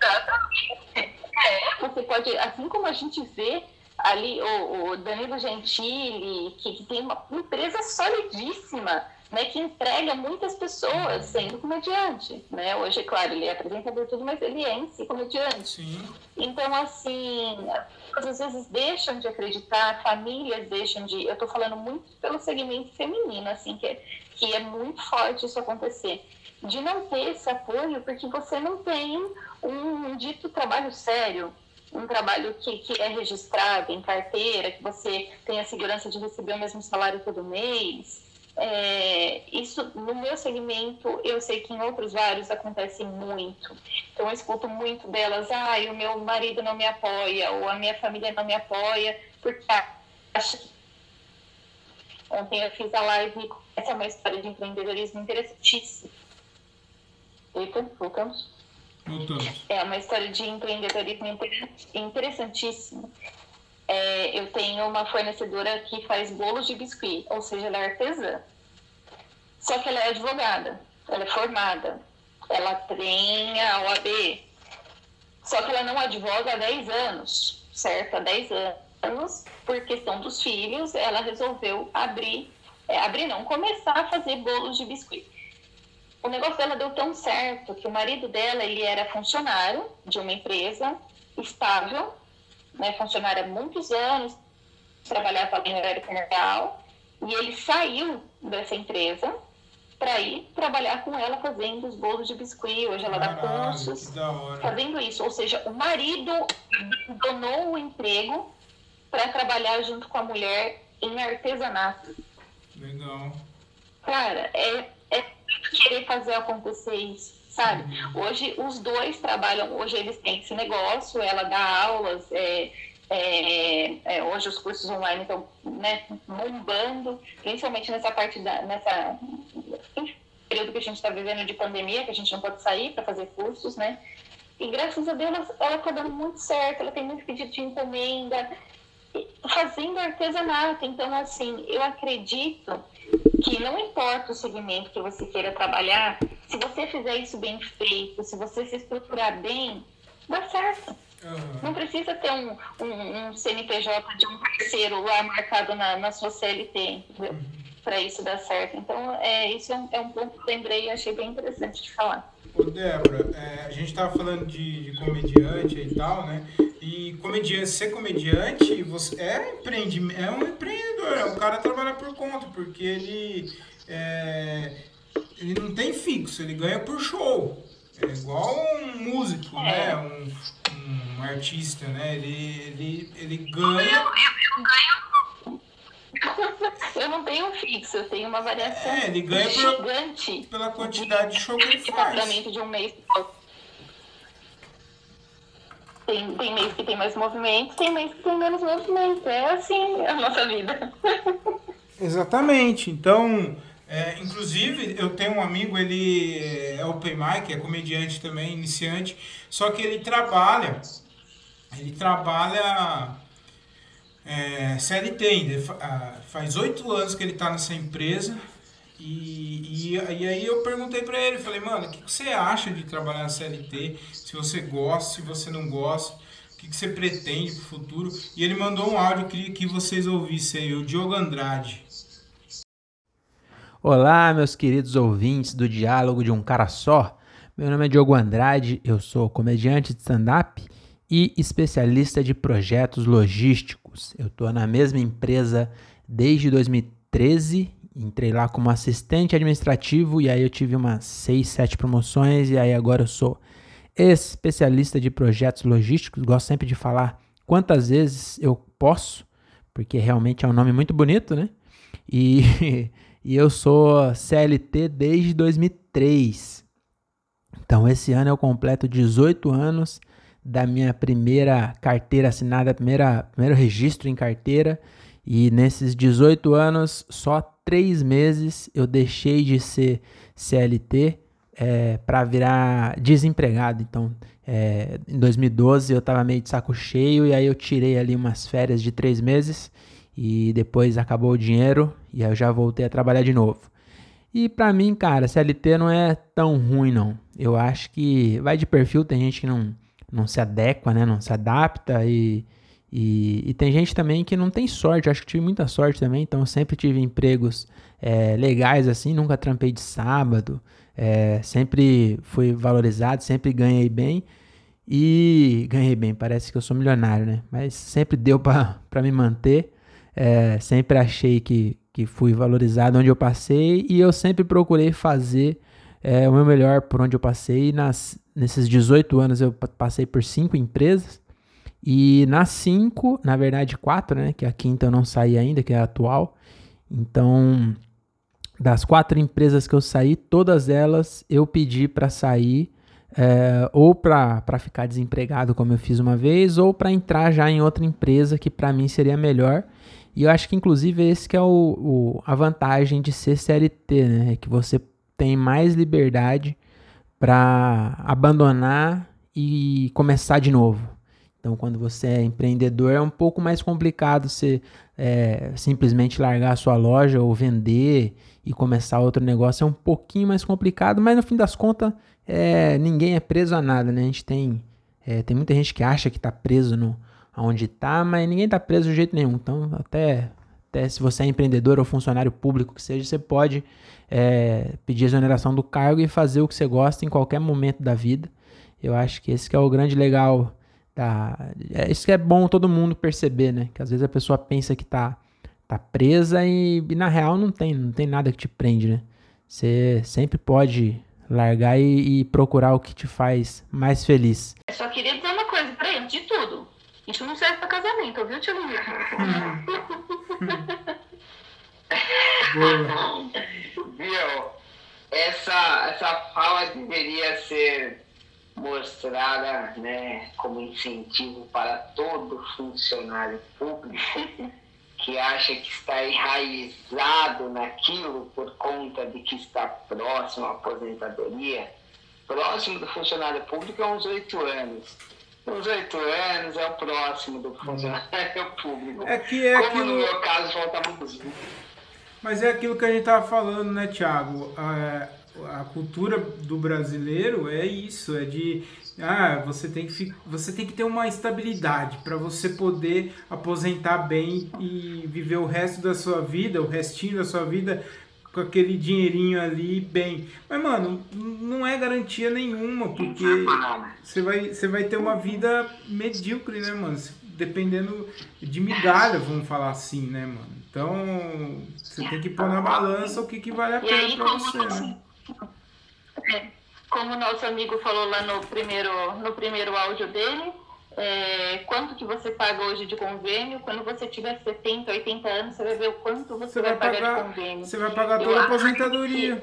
Exatamente. É, você pode, assim como a gente vê ali o, o Danilo Gentili, que, que tem uma empresa solidíssima né, que entrega muitas pessoas sendo comediante, né? Hoje, é claro, ele é apresentador tudo, mas ele é em si comediante. Sim. Então, assim, às vezes deixam de acreditar, famílias deixam de... Eu estou falando muito pelo segmento feminino, assim, que é, que é muito forte isso acontecer. De não ter esse apoio, porque você não tem um dito trabalho sério, um trabalho que, que é registrado em carteira, que você tem a segurança de receber o mesmo salário todo mês, é, isso no meu segmento, eu sei que em outros vários acontece muito. Então eu escuto muito delas, ah, o meu marido não me apoia, ou a minha família não me apoia, porque acha que Ontem eu fiz a live, essa é uma história de empreendedorismo interessantíssima. Eita, voltamos? Voltamos. É uma história de empreendedorismo interessantíssima é, eu tenho uma fornecedora que faz bolos de biscuit, ou seja, ela é artesã. Só que ela é advogada, ela é formada, ela tem a OAB. Só que ela não advoga há 10 anos, certo? Há 10 anos, por questão dos filhos, ela resolveu abrir, é, abrir não, começar a fazer bolos de biscuit. O negócio dela deu tão certo que o marido dela, ele era funcionário de uma empresa estável, né, funcionário há muitos anos, trabalhava em horário comercial, e ele saiu dessa empresa para ir trabalhar com ela fazendo os bolos de biscuit. Hoje ela Caralho, dá cursos fazendo isso. Ou seja, o marido donou o emprego para trabalhar junto com a mulher em artesanato. Legal. Cara, é, é querer fazer acontecer isso sabe? Hoje os dois trabalham, hoje eles têm esse negócio, ela dá aulas, é, é, é, hoje os cursos online estão né, bombando, principalmente nessa parte da, nessa período que a gente está vivendo de pandemia, que a gente não pode sair para fazer cursos, né? E graças a Deus ela está dando muito certo, ela tem muito pedido de encomenda, fazendo artesanato. Então, assim, eu acredito que não importa o segmento que você queira trabalhar, se você fizer isso bem feito, se você se estruturar bem, dá certo. Uhum. Não precisa ter um, um, um, CNPJ de um parceiro lá marcado na, na sua CLT, entendeu? Uhum. Para isso dar certo. Então, é, isso é um, é um ponto que eu lembrei e achei bem interessante de falar. Ô, Débora, é, a gente estava falando de, de, comediante e tal, né? E comediante, ser comediante você é, empreende, é um empreendedor, é um cara trabalha por conta, porque ele, é, ele não tem fixo, ele ganha por show. É igual um músico, né? É. Um, um artista, né? Ele, ele, ele ganha. Eu, eu, eu ganho. <laughs> Eu não tenho fixo, eu tenho uma variação é, ele ganha gigante pela quantidade de show que ele faz. de um mês. Tem, tem mês que tem mais movimento, tem mês que tem menos movimento. É assim a nossa vida. Exatamente. Então, é, inclusive, eu tenho um amigo, ele é open mic, é comediante também, iniciante, só que ele trabalha, ele trabalha é, CLT faz oito anos que ele está nessa empresa, e, e, e, aí eu perguntei para ele, falei, mano, o que, que, você acha de trabalhar na CLT? Se você gosta, se você não gosta, o que, que você pretende pro futuro? E ele mandou um áudio, queria que vocês ouvissem aí, o Diogo Andrade. Olá, meus queridos ouvintes do Diálogo de um Cara Só. Meu nome é Diogo Andrade, eu sou comediante de stand-up e especialista de projetos logísticos. Eu estou na mesma empresa desde 2013, entrei lá como assistente administrativo e aí eu tive umas 6, 7 promoções e aí agora eu sou especialista de projetos logísticos. Gosto sempre de falar quantas vezes eu posso, porque realmente é um nome muito bonito, né? E <laughs> e eu sou CLT desde 2003. Então, esse ano eu completo 18 anos da minha primeira carteira assinada, primeira, primeiro registro em carteira. E nesses 18 anos, só três meses eu deixei de ser CLT é, para virar desempregado. Então, é, em 2012 eu estava meio de saco cheio e aí eu tirei ali umas férias de três meses e depois acabou o dinheiro e aí eu já voltei a trabalhar de novo. E para mim, cara, CLT não é tão ruim não. Eu acho que vai de perfil, tem gente que não, não se adequa, né, não se adapta e, e, e tem gente também que não tem sorte. Acho que tive muita sorte também, então sempre tive empregos é, legais assim, nunca trampei de sábado. É, sempre fui valorizado, sempre ganhei bem. E ganhei bem, parece que eu sou milionário, né? Mas sempre deu para <laughs> me manter. É, sempre achei que, que fui valorizado onde eu passei e eu sempre procurei fazer é, o meu melhor por onde eu passei. Nas, nesses 18 anos eu passei por cinco empresas. E nas cinco, na verdade quatro, né? Que a quinta eu não saí ainda, que é a atual. Então, das quatro empresas que eu saí, todas elas eu pedi para sair é, ou para ficar desempregado, como eu fiz uma vez, ou para entrar já em outra empresa que para mim seria melhor. E eu acho que inclusive esse que é o, o, a vantagem de ser CLT, né? É que você tem mais liberdade para abandonar e começar de novo. Então, quando você é empreendedor, é um pouco mais complicado você é, simplesmente largar a sua loja ou vender e começar outro negócio. É um pouquinho mais complicado, mas no fim das contas, é, ninguém é preso a nada, né? A gente tem, é, tem muita gente que acha que está preso no, onde está, mas ninguém está preso de jeito nenhum. Então, até, até se você é empreendedor ou funcionário público que seja, você pode é, pedir exoneração do cargo e fazer o que você gosta em qualquer momento da vida. Eu acho que esse que é o grande legal Tá, é isso que é bom todo mundo perceber, né? Que às vezes a pessoa pensa que tá, tá presa e, e na real não tem, não tem nada que te prende, né? Você sempre pode largar e, e, procurar o que te faz mais feliz. Eu só queria dizer uma coisa pra ele, de tudo. Isso não serve pra casamento, viu, tio Luiz? <laughs> Viu? Essa, essa fala deveria ser mostrada né, como incentivo para todo funcionário público <laughs> que acha que está enraizado naquilo por conta de que está próximo à aposentadoria. Próximo do funcionário público é uns oito anos. Uns oito anos é o próximo do funcionário <laughs> público. É que é Como aquilo... no meu caso falta muito. Mas é aquilo que a gente estava falando, né, Thiago? É a cultura do brasileiro é isso, é de ah, você tem que você tem que ter uma estabilidade para você poder aposentar bem e viver o resto da sua vida, o restinho da sua vida com aquele dinheirinho ali bem. Mas mano, não é garantia nenhuma, porque você vai você vai ter uma vida medíocre, né, mano? Dependendo de migalha, vamos falar assim, né, mano? Então, você tem que pôr na balança o que, que vale a pena para você, né? É, como o nosso amigo falou lá no primeiro, no primeiro áudio dele, é, quanto que você paga hoje de convênio, quando você tiver 70, 80 anos, você vai ver o quanto você, você vai, vai, pagar, de convênio. Você vai pagar toda a aposentadoria.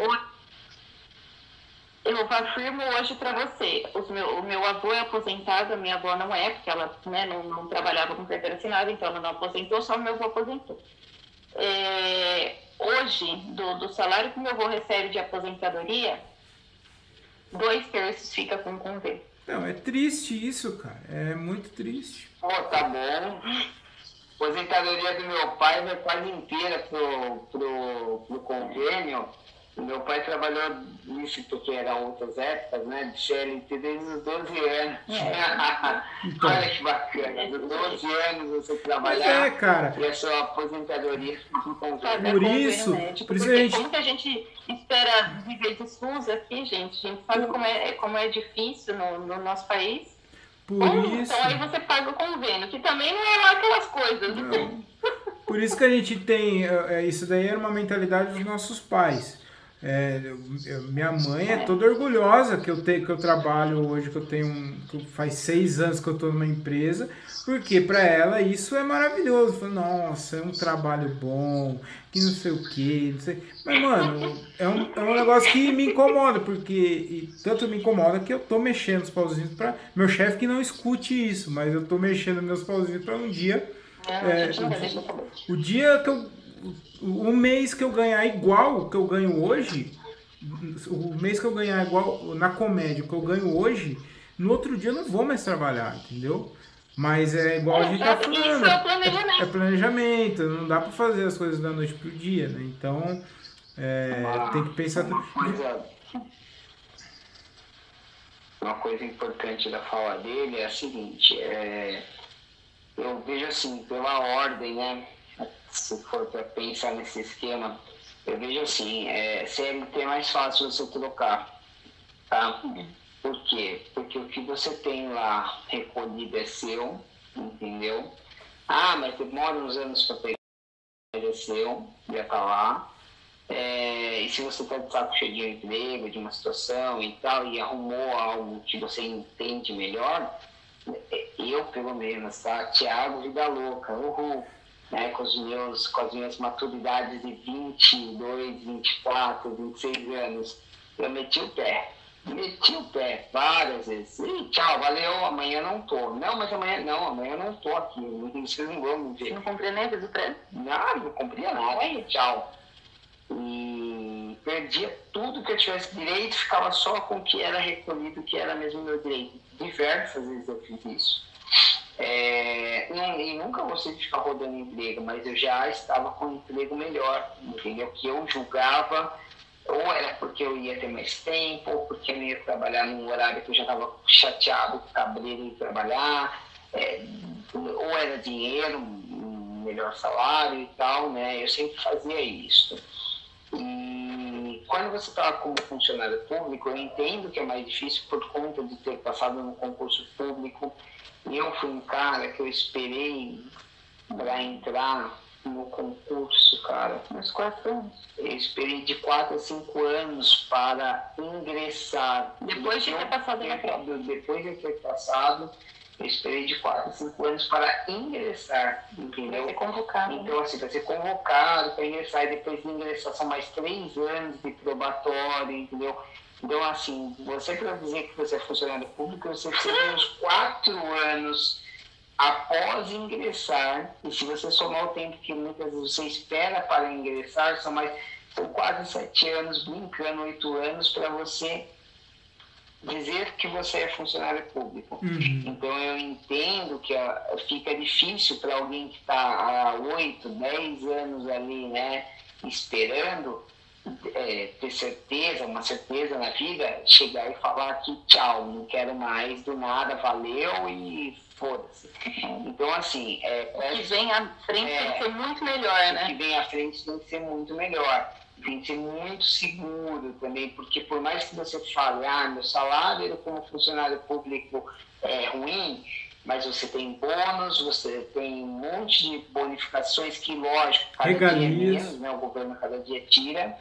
Eu afirmo hoje para você, meu, o meu avô é aposentado, a minha avó não é, porque ela né, não, não trabalhava com carteira assinada, então ela não aposentou, só o meu avô aposentou. É, hoje, do, do salário que meu avô recebe de aposentadoria, dois terços fica com convênio. Não, é triste isso, cara. É muito triste. Pô, tá bom. Aposentadoria do meu pai vai quase inteira pro, pro, pro convênio. Meu pai trabalhou nisso porque eram outras épocas, né? De CLT desde os 12 anos. É. Então. <laughs> Olha que bacana. Dos 12 anos você trabalhar. é, cara. E a sua aposentadoria Por isso, tipo, por isso a gente... como que a gente espera viver de SUS aqui, gente? A gente sabe como é, como é difícil no, no nosso país. Por Bom, isso. Então aí você paga o convênio, que também não é lá aquelas coisas. Não. Por isso que a gente tem. É, é, isso daí era uma mentalidade dos nossos pais. É, eu, minha mãe é toda orgulhosa que eu tenho que eu trabalho hoje, que eu tenho que faz seis anos que eu estou numa empresa, porque para ela isso é maravilhoso. Falo, Nossa, é um trabalho bom, que não sei o que, não sei. Mas, mano, é um, é um negócio que me incomoda, porque tanto me incomoda que eu tô mexendo os pauzinhos para Meu chefe que não escute isso, mas eu tô mexendo meus pauzinhos para um dia. É, o, o dia que eu o mês que eu ganhar igual que eu ganho hoje, o mês que eu ganhar igual na comédia que eu ganho hoje, no outro dia eu não vou mais trabalhar, entendeu? Mas é igual a gente tá falando. É planejamento. É planejamento, não dá pra fazer as coisas da noite pro dia, né? Então, é, Ah, tem que pensar. Uma coisa, uma coisa importante da fala dele é a seguinte, é, eu vejo assim, pela ordem, né? Se for para pensar nesse esquema, eu vejo assim, é, CLT é mais fácil você trocar, tá? Por quê? Porque o que você tem lá recolhido é seu, entendeu? Ah, mas demora uns anos para pegar, é seu, já tá lá. É, e se você está de saco cheio de um emprego, de uma situação e tal, e arrumou algo que você entende melhor, é, eu pelo menos, tá? Tiago Vida Louca, uhul, né? Com, os meus, com as minhas maturidades de 22, 24, 26 anos, eu meti o pé. Meti o pé várias vezes. E tchau, valeu, amanhã não tô. Não, mas amanhã não, amanhã não tô aqui. Vocês não vão me ver. Não comprei nem do prédio. Nada, não cumpria nada, aí tchau. E perdia tudo que eu tivesse direito, ficava só com o que era recolhido, que era mesmo meu direito. Diversas vezes eu fiz isso. É, não, e nunca gostei de ficar rodando emprego, mas eu já estava com um emprego melhor, entendeu? Que eu julgava, ou era porque eu ia ter mais tempo, ou porque eu ia trabalhar num horário que eu já estava chateado, cabreiro de trabalhar, é, ou era dinheiro, um melhor salário e tal, né? Eu sempre fazia isso. E quando você está como funcionário público, eu entendo que é mais difícil por conta de ter passado no concurso público. E eu fui um cara que eu esperei para entrar no concurso, cara, uns quatro anos. Eu esperei de quatro a cinco anos para ingressar. Depois de ter passado na prova. Depois de ter passado, eu esperei de quatro a cinco anos para ingressar, Vai entendeu? ser convocado. Então, assim, para ser convocado, para ingressar, e depois de ingressar são mais três anos de probatório, entendeu? Então, assim, você para dizer que você é funcionário público, você precisa uns quatro anos após ingressar, e se você somar o tempo que muitas vezes você espera para ingressar, são mais são quase sete anos, brincando, oito anos, para você dizer que você é funcionário público. Uhum. Então eu entendo que ó, fica difícil para alguém que está há 8, 10 anos ali, né, esperando é, ter certeza, uma certeza na vida, chegar e falar que tchau, não quero mais do nada, valeu e foda-se. <laughs> Então assim, é, O que vem à frente É. tem que ser muito melhor, o que né? vem à frente tem que ser muito melhor. Tem que ser muito seguro também, porque por mais que você fale, ah, meu salário como funcionário público é ruim, mas você tem bônus, você tem um monte de bonificações que, lógico, cada dia é Regalias. menos, né? O governo cada dia tira.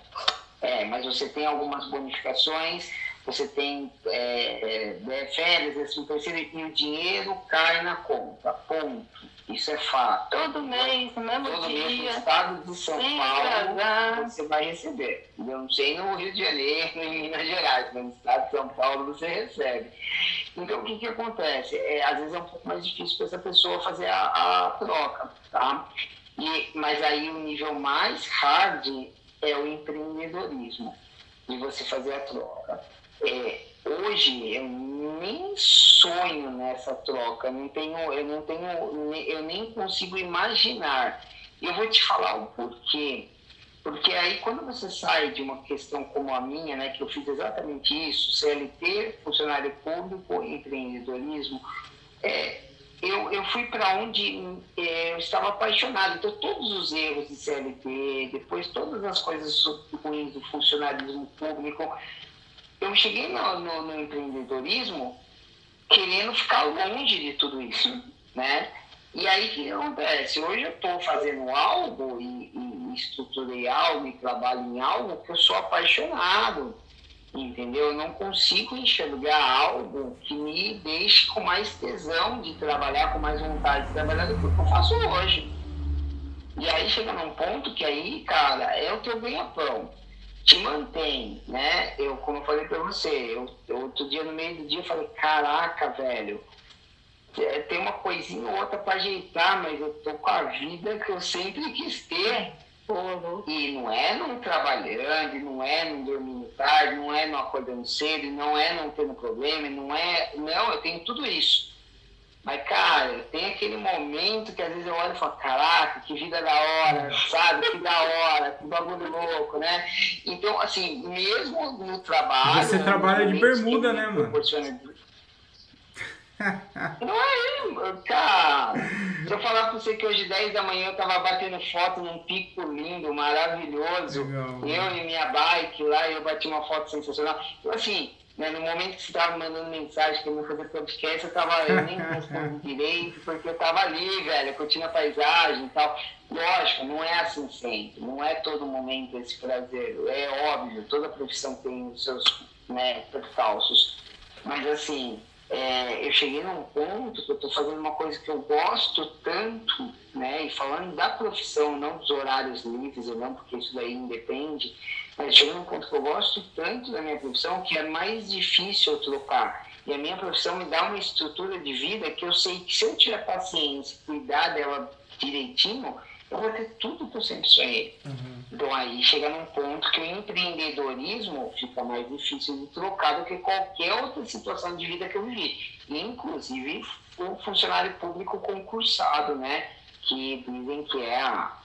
É, mas você tem algumas bonificações, você tem é, é, é, férias, assim, terceiro, e o dinheiro cai na conta. Ponto. Isso é fato. Todo mês, no mesmo Todo mês no dia, estado de São Paulo atrasar. você vai receber. Eu não sei no Rio de Janeiro, <laughs> em Minas Gerais, mas no estado de São Paulo você recebe. Então o que, que acontece? É, às vezes é um pouco mais difícil para essa pessoa fazer a, a troca, tá? E, mas aí o nível mais hard é o empreendedorismo, de você fazer a troca. É, hoje eu nem sonho nessa troca, não tenho, eu não tenho, eu nem consigo imaginar. Eu vou te falar o porquê. Porque aí quando você sai de uma questão como a minha, né, que eu fiz exatamente isso, CLT, funcionário público, empreendedorismo, é, eu, eu fui para onde é, eu estava apaixonado. Então, todos os erros de CLT, depois todas as coisas ruins do funcionalismo público, eu cheguei no, no, no empreendedorismo querendo ficar longe de tudo isso, né? E aí o que acontece? Hoje eu estou fazendo algo e, e estruturei algo e trabalho em algo que eu sou apaixonado, entendeu? Eu não consigo enxergar algo que me deixe com mais tesão de trabalhar, com mais vontade de trabalhar do que eu faço hoje. E aí chega num ponto que aí, cara, é o teu ganha-pão. Te mantém, né? Eu, como eu falei pra você, eu, eu outro dia no meio do dia eu falei, caraca, velho, é, tem uma coisinha ou outra para ajeitar, mas eu tô com a vida que eu sempre quis ter, E não é não trabalhando, não é não dormindo tarde, não é não acordando cedo, não é não tendo problema, não é. Não, eu tenho tudo isso. Mas, cara, tem aquele momento que às vezes eu olho e falo, caraca, que vida da hora, sabe? Que da hora, que bagulho louco, né? Então, assim, mesmo no trabalho. Você trabalha de bermuda, né, mano? <laughs> Não é, cara. Se eu falar pra você que hoje, 10 da manhã, eu tava batendo foto num pico lindo, maravilhoso. Legal, eu e minha bike lá, eu bati uma foto sensacional. Então, assim, né, no momento que você tava mandando mensagem que eu ia fazer podcast, eu, tava, eu nem <laughs> respondi direito, porque eu tava ali, velho, curtindo a paisagem e tal. Lógico, não é assim sempre, não é todo momento esse prazer. É óbvio, toda profissão tem os seus né, percalços. Mas, assim, é, eu cheguei num ponto que eu estou fazendo uma coisa que eu gosto tanto, né? E falando da profissão, não dos horários livres ou não, porque isso daí independe, cheguei num ponto que eu gosto tanto da minha profissão que é mais difícil eu trocar. E a minha profissão me dá uma estrutura de vida que eu sei que se eu tiver paciência e cuidar dela direitinho, eu vou ter tudo que eu sempre sonhei. Uhum. Então aí chega num ponto que o empreendedorismo fica mais difícil de trocar do que qualquer outra situação de vida que eu vivi. Inclusive o funcionário público concursado, né? Que dizem que é a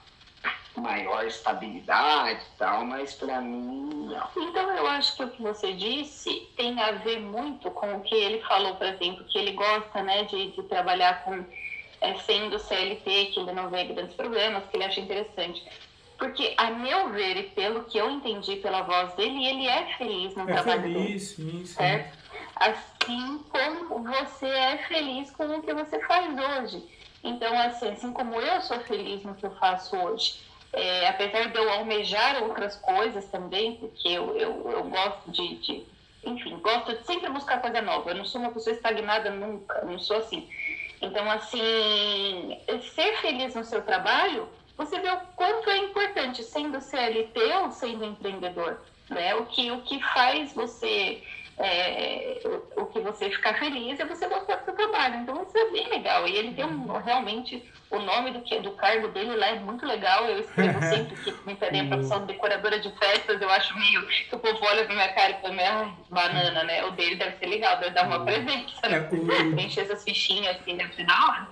maior estabilidade e tal, mas para mim não. Então eu acho que o que você disse tem a ver muito com o que ele falou, por exemplo, que ele gosta né, de, de trabalhar com é, sendo CLT, que ele não vê grandes problemas, que ele acha interessante. Porque, a meu ver, e pelo que eu entendi pela voz dele, ele é feliz no é trabalho feliz, dele. Sim, sim. Certo? Assim como você é feliz com o que você faz hoje. Então, assim, assim como eu sou feliz no que eu faço hoje, é, apesar de eu almejar outras coisas também, porque eu, eu, eu gosto de, de, enfim, gosto de sempre buscar coisa nova. Eu não sou uma pessoa estagnada nunca, não sou assim. Então, assim, ser feliz no seu trabalho, você vê o quanto é importante, sendo CLT ou sendo empreendedor. Né? O, que, o que faz você é, o, o, que você ficar feliz é você gostar do seu trabalho. Então isso é bem legal. E ele tem um, realmente o nome do, que, do cargo dele lá é muito legal. Eu escrevo <laughs> sempre que me pedem a profissão de decoradora de festas, eu acho meio que o povo olha pra minha cara e fala, ah, banana, né? O dele deve ser legal, deve dar uma presença, né? É, Encher essas fichinhas assim, deve ser da hora.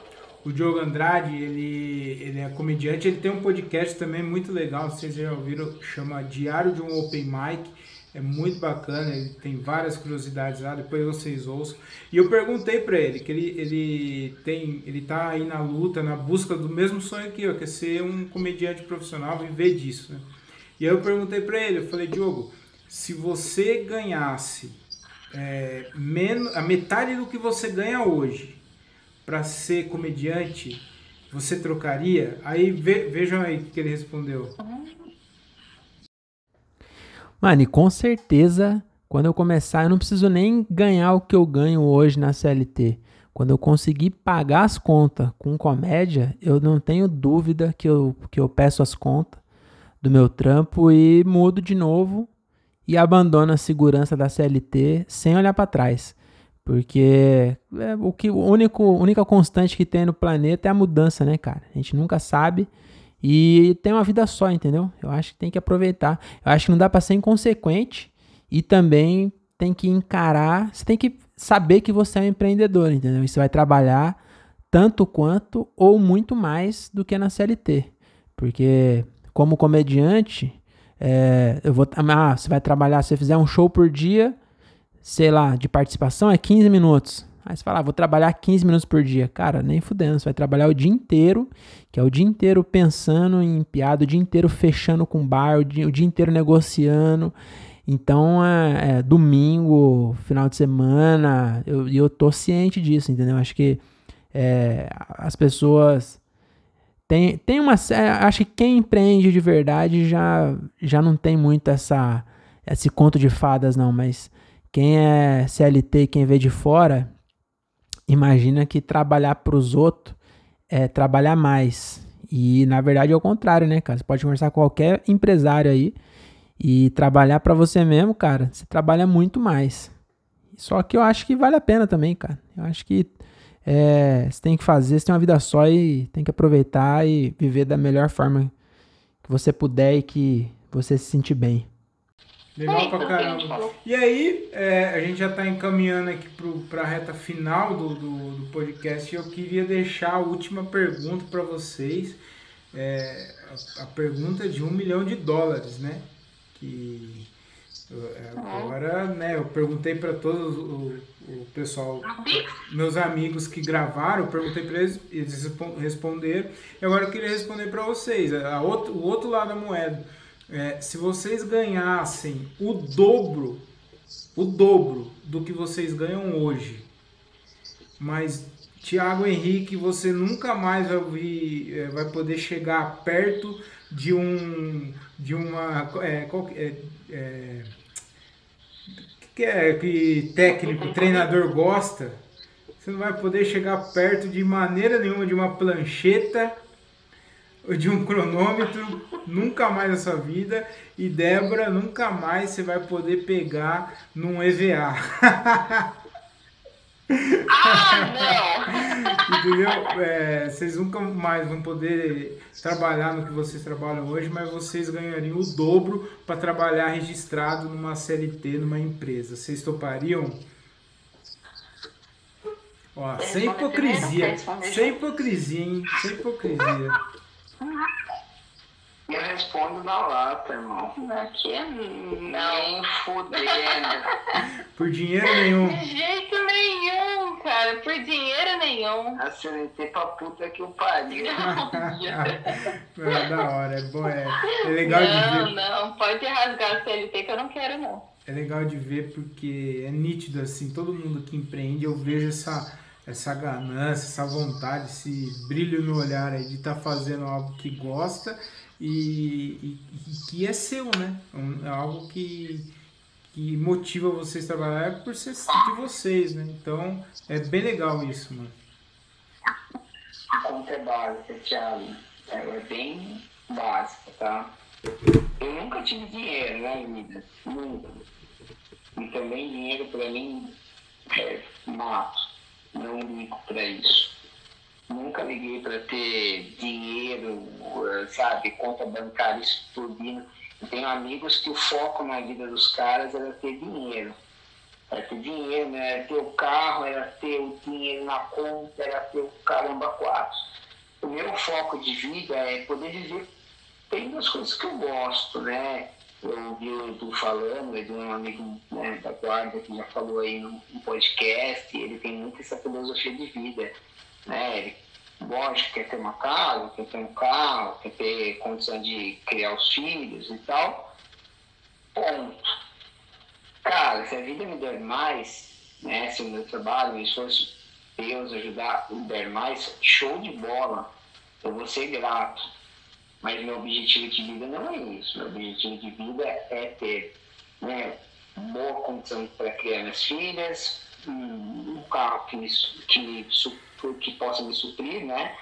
O Diogo Andrade, ele, ele é comediante, ele tem um podcast também muito legal, vocês já ouviram, chama Diário de um Open Mic é muito bacana, ele tem várias curiosidades lá, depois vocês ouçam. E eu perguntei para ele que ele, ele tem, ele tá aí na luta, na busca do mesmo sonho que eu, que é ser um comediante profissional, viver disso, né? E aí eu perguntei para ele, eu falei, Diogo, se você ganhasse é, menos, a metade do que você ganha hoje para ser comediante, você trocaria? Aí ve, vejam aí o que ele respondeu. Uhum. Mano, e com certeza, quando eu começar, eu não preciso nem ganhar o que eu ganho hoje na CLT. Quando eu conseguir pagar as contas com comédia, eu não tenho dúvida que eu, que eu peço as contas do meu trampo e mudo de novo e abandono a segurança da CLT sem olhar para trás. Porque é, o que o único única constante que tem no planeta é a mudança, né, cara? A gente nunca sabe e tem uma vida só, entendeu? Eu acho que tem que aproveitar. Eu acho que não dá para ser inconsequente e também tem que encarar, você tem que saber que você é um empreendedor, entendeu? E você vai trabalhar tanto quanto ou muito mais do que na CLT. Porque como comediante, é, eu vou, ah, você vai trabalhar, se você fizer um show por dia, sei lá, de participação é 15 minutos. Aí você fala, ah, vou trabalhar 15 minutos por dia. Cara, nem fudendo, você vai trabalhar o dia inteiro, que é o dia inteiro pensando em piada, o dia inteiro fechando com bar, o dia, o dia inteiro negociando. Então, é, é, domingo, final de semana, eu, eu tô ciente disso, entendeu? Acho que é, as pessoas. Tem, tem uma. Acho que quem empreende de verdade já, já não tem muito essa, esse conto de fadas, não, mas quem é CLT, quem vê de fora, imagina que trabalhar para os outros é trabalhar mais. E na verdade é o contrário, né, cara? Você pode conversar com qualquer empresário aí e trabalhar para você mesmo, cara. Você trabalha muito mais. Só que eu acho que vale a pena também, cara. Eu acho que é, você tem que fazer, você tem uma vida só e tem que aproveitar e viver da melhor forma que você puder e que você se sentir bem. Legal é, pra caramba. E aí, é, a gente já está encaminhando aqui para a reta final do, do, do, podcast. Eu queria deixar a última pergunta para vocês. É, a, a, pergunta de um milhão de dólares, né? Que é, agora, né? Eu perguntei para todos o, o pessoal, meus amigos que gravaram, eu perguntei para eles, eles responderam. E agora eu queria responder para vocês. A outro, o outro lado da moeda é, se vocês ganhassem o dobro, o dobro do que vocês ganham hoje, mas Thiago Henrique, você nunca mais vai, ouvir, é, vai poder chegar perto de um de uma é, qual, é, é, que é que técnico, treinador gosta. Você não vai poder chegar perto de maneira nenhuma de uma plancheta de um cronômetro nunca mais na sua vida e Débora nunca mais você vai poder pegar num EVA. Ah, não! <laughs> Entendeu? É, vocês nunca mais vão poder trabalhar no que vocês trabalham hoje, mas vocês ganhariam o dobro para trabalhar registrado numa CLT, numa empresa. Vocês topariam? Ó, sem hipocrisia. Sem hipocrisia, hein? Sem hipocrisia. Eu respondo na lata, irmão. Aqui é não fudendo. <laughs> Por dinheiro nenhum. De jeito nenhum, cara. Por dinheiro nenhum. A CLT pra puta que o pariu. <laughs> é da hora, é bom. É, é legal não, de ver. Não, não, pode rasgar a CLT que eu não quero, não. É legal de ver porque é nítido, assim, todo mundo que empreende, eu vejo essa essa ganância, essa vontade, esse brilho no olhar aí de estar tá fazendo algo que gosta e, e, e, que é seu, né? É algo que, que motiva vocês a trabalhar por ser de vocês, né? Então é bem legal isso, mano. A conta é básica, Thiago. Ela é bem básica, tá? Eu nunca tive dinheiro né, vida. Nunca. E também dinheiro pra mim é mato não ligo para isso. Nunca liguei para ter dinheiro, sabe, conta bancária explodindo. Eu tenho amigos que o foco na vida dos caras era ter dinheiro. Era ter dinheiro, né? era ter o carro, era ter o dinheiro na conta, era ter o caramba quatro. O meu foco de vida é poder viver tendo as coisas que eu gosto, né? Eu ouvi o Edu falando, Edu é um amigo né, da guarda que já falou aí no, no, podcast, ele tem muito essa filosofia de vida, né? Ele, lógico, quer ter uma casa, quer ter um carro, quer ter condição de criar os filhos e tal. Ponto. Cara, se a vida me der mais, né? Se o meu trabalho, meu esforço, Deus ajudar, me der mais, show de bola. Eu vou ser grato mas meu objetivo de vida não é isso. Meu objetivo de vida é ter né, boa condição para criar minhas filhas, um carro que, me, que, me, que possa me suprir, né?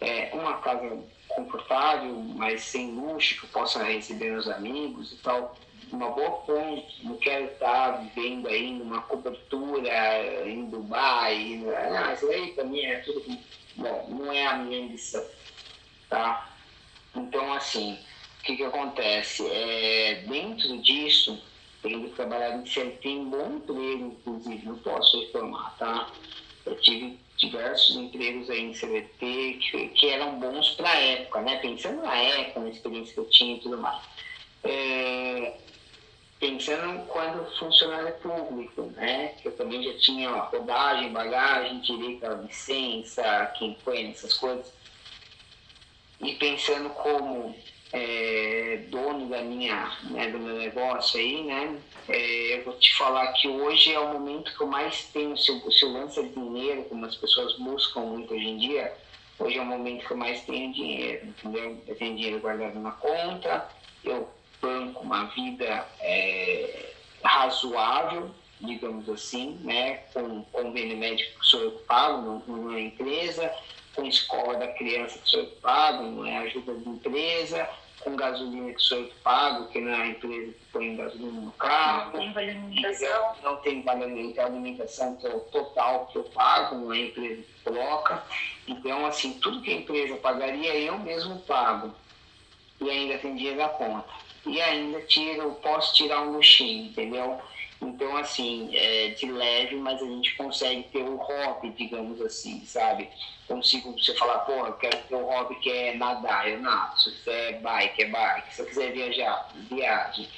É, uma casa confortável, mas sem luxo, que eu possa receber meus amigos e tal. Uma boa ponte, não quero estar vivendo aí numa cobertura em Dubai. Não, isso aí para mim é tudo. Bom, não é a minha ambição, tá? Então, assim, o que, que acontece? É, dentro disso, tendo trabalhado em CLT em bom emprego, inclusive, não posso reformar, tá? Eu tive diversos empregos aí em CLT que, que eram bons para a época, né? Pensando na época, na experiência que eu tinha e tudo mais. É, pensando quando funcionário público, né? Que eu também já tinha rodagem, bagagem, direito à licença, quem foi nessas coisas e pensando como é, dono da minha, né, do meu negócio aí, né, é, eu vou te falar que hoje é o momento que eu mais tenho, se eu, se eu dinheiro, como as pessoas buscam muito hoje em dia, hoje é o momento que eu mais tenho dinheiro, entendeu? Eu tenho dinheiro guardado na conta, eu banco uma vida é, razoável, digamos assim, né, com convênio médico que sou eu que pago numa empresa, com escola da criança que sou eu que pago, não é ajuda de empresa, com gasolina que sou eu que pago, que não é a empresa que põe gasolina no carro. Não tem vale alimentação. Não tem vale alimentação que é o total que eu pago, não é a empresa que coloca. Então, assim, tudo que a empresa pagaria, eu mesmo pago. e ainda tem dinheiro na conta. E ainda tiro, posso tirar um luxinho, entendeu? Então, assim, é de leve, mas a gente consegue ter o hobby, digamos assim, sabe? Consigo você falar, porra, eu quero ter um hobby que é nadar, eu nado. Se quiser bike, é bike. Se eu quiser viajar, viagem.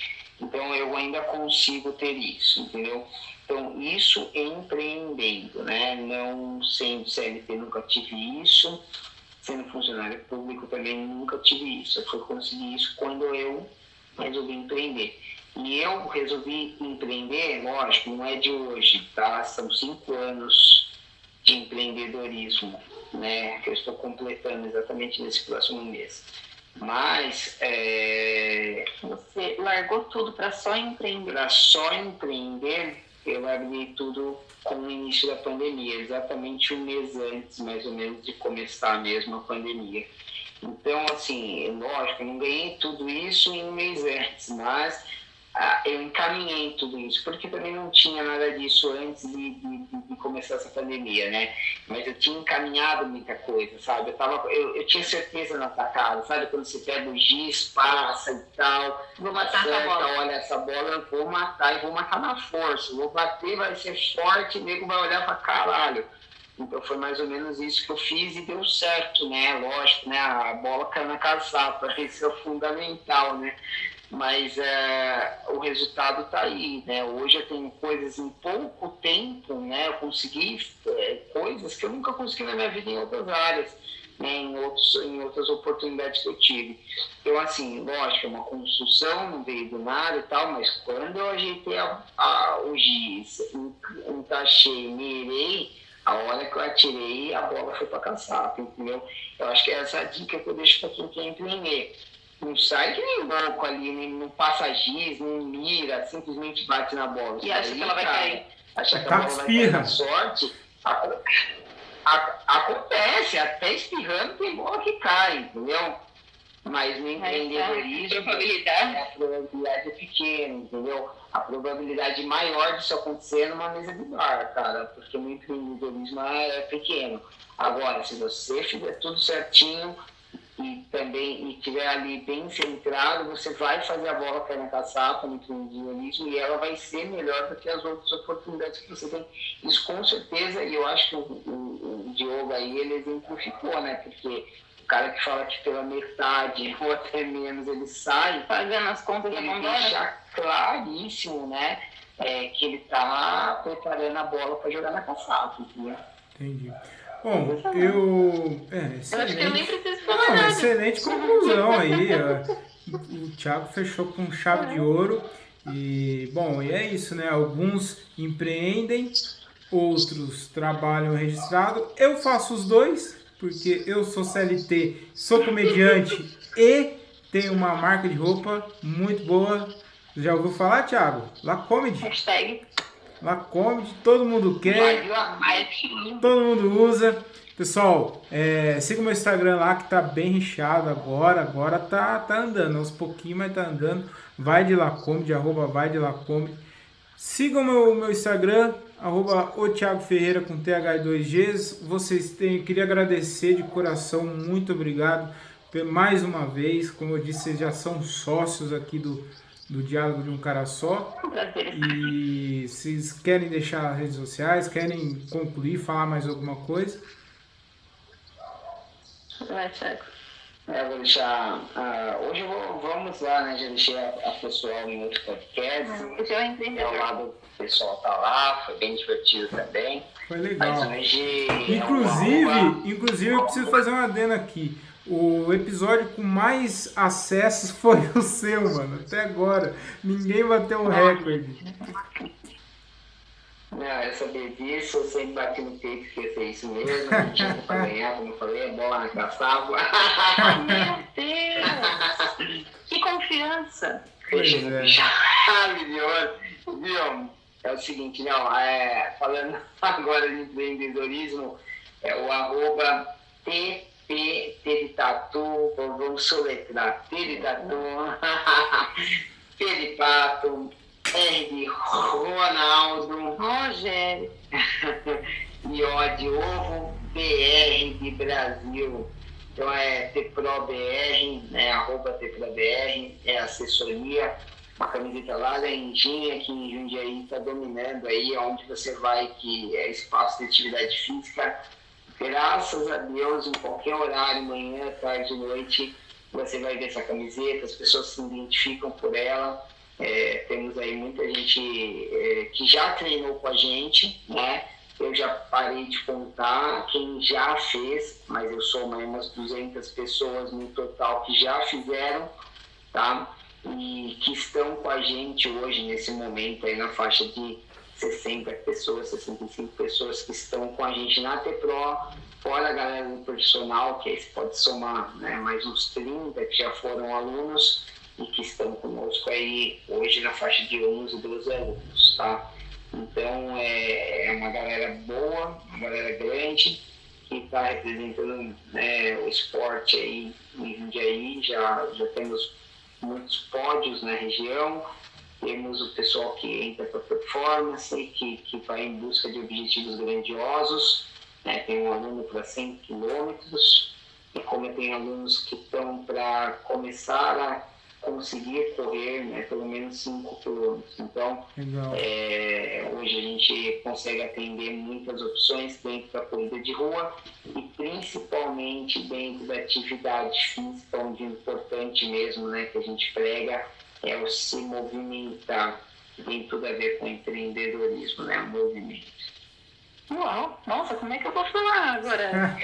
Então, eu ainda consigo ter isso, entendeu? Então, isso empreendendo, né? Não sendo CLT, nunca tive isso. Sendo funcionário público também nunca tive isso. Eu fui conseguir isso quando eu resolvi empreender. E eu resolvi empreender, lógico, não é de hoje, tá? São cinco anos de empreendedorismo, né? Que eu estou completando exatamente nesse próximo mês. Mas é... você largou tudo para só empreender? Para só empreender, eu larguei tudo com o início da pandemia, exatamente um mês antes, mais ou menos, de começar mesmo a pandemia. Então, assim, lógico, eu não ganhei tudo isso em um mês antes, mas ah, eu encaminhei tudo isso, porque também não tinha nada disso antes de, de, de, começar essa pandemia, né? Mas eu tinha encaminhado muita coisa, sabe? Eu, tava, eu, eu tinha certeza na tacada, sabe? Quando você pega o giz, passa e tal. Vou matar essa bola. Olha, essa bola eu vou matar e vou matar na força. Vou bater, vai ser forte, o nego vai olhar pra caralho. Então foi mais ou menos isso que eu fiz e deu certo, né? Lógico, né? A bola caiu na caçapa, isso <laughs> é fundamental, né? Mas é, o resultado está aí, né? Hoje eu tenho coisas em pouco tempo, né? Eu consegui é, coisas que eu nunca consegui na minha vida em outras áreas, né? em, outros, em outras oportunidades que eu tive. Então, assim, lógico, é uma construção, não veio do nada e tal, mas quando eu ajeitei a, a, o giz, encaixei, mirei, a hora que eu atirei, a bola foi para caçapa, entendeu? Eu acho que é essa a dica que eu deixo para quem quer empreender não sai que nem louco ali, não passa giz, não mira, simplesmente bate na bola. E acha que ela vai cair. Acha que a bola vai cair na sorte. A, a, acontece, até espirrando tem bola que cai, entendeu? Mas no empreendedorismo a probabilidade. a probabilidade é pequena, entendeu? A probabilidade maior disso acontecer numa mesa de bar, cara, porque no empreendedorismo é pequeno. Agora, se você fizer tudo certinho, e também e tiver ali bem centrado, você vai fazer a bola cair na caçapa no individualismo e ela vai ser melhor do que as outras oportunidades que você tem. Isso com certeza, e eu acho que o, o, o Diogo aí ele exemplificou, né? Porque o cara que fala que pela metade <laughs> ou até menos ele sai, pagando as contas ele deixa claríssimo, né? É, que ele está preparando a bola para jogar na caçapa, entendeu? Entendi. Bom, eu. É, excelente. Eu acho que eu nem preciso falar Não, nada. Excelente conclusão aí. o Thiago fechou com chave de ouro. E, bom, e é isso, né? Alguns empreendem, outros trabalham registrado. Eu faço os dois, porque eu sou CLT, sou comediante <laughs> e tenho uma marca de roupa muito boa. Já ouviu falar, Thiago? La Comedy. Hashtag. Lacomedy, todo mundo quer, todo mundo usa. Pessoal, é, siga o meu Instagram lá que tá bem recheado agora. Agora tá, tá andando, aos pouquinhos, mas tá andando. Vai de Lacomedy, arroba vai de Lacomedy. Siga o meu, meu Instagram, arroba o Thiago Ferreira com TH2Gs. Vocês têm, queria agradecer de coração, muito obrigado mais uma vez. Como eu disse, vocês já são sócios aqui do, do Diálogo de um Cara Só. E vocês querem deixar as redes sociais, querem concluir, falar mais alguma coisa? Vai, Thiago. É, vou deixar. Uh, hoje vou, vamos lá, né? Já deixei a, a pessoal em outro podcast. Hoje eu entendi. O lado pessoal tá lá, foi bem divertido também. Foi legal. Mas hoje. Inclusive, é uma... inclusive eu preciso fazer uma adena aqui. O episódio com mais acessos <laughs> foi o seu, mano. Até agora. Ninguém bateu o recorde. Não, eu sabia disso, eu sempre bati no peito que ia ser isso mesmo. Não tinha pra <laughs> ganhar, como eu falei, a bola na caçava. Meu Deus! Que confiança! Pois é. Maravilhoso. Viu? É o seguinte, não, é, falando <laughs> agora de empreendedorismo, é o arroba T P, T de tatu, vamos soletrar, T de tatu, <laughs> P de pato, R de Ronaldo, Rogério, <laughs> e O de ovo, BR de Brasil. Então é TPROBR, né, arroba TPROBR, é assessoria, uma camiseta lá da Endinha, que em Jundiaí está dominando aí, onde você vai, que é espaço de atividade física. Graças a Deus, em qualquer horário, manhã, tarde, noite, você vai ver essa camiseta, as pessoas se identificam por ela. É, temos aí muita gente é, que já treinou com a gente, né? Eu já parei de contar quem já fez, mas eu sou mais umas 200 pessoas no total que já fizeram, tá? E que estão com a gente hoje, nesse momento, aí na faixa de 60 pessoas, 65 pessoas que estão com a gente na TPRO, fora a galera do profissional, que aí você pode somar né, mais uns 30 que já foram alunos e que estão conosco aí hoje na faixa de 11, 12 alunos, tá? Então é, é uma galera boa, uma galera grande, que está representando né, o esporte aí em Jundiaí, já, já temos muitos pódios na região, temos o pessoal que entra para performance, que, que vai em busca de objetivos grandiosos, né, tem um aluno para 100 quilômetros, e como tenho alunos que estão para começar a conseguir correr né, pelo menos 5 quilômetros. Então, é, hoje a gente consegue atender muitas opções dentro da corrida de rua e principalmente dentro da atividade física, onde o importante mesmo né, que a gente prega é o se movimentar, tem tudo a ver com empreendedorismo, né, o movimento. Uau, nossa, como é que eu vou falar agora?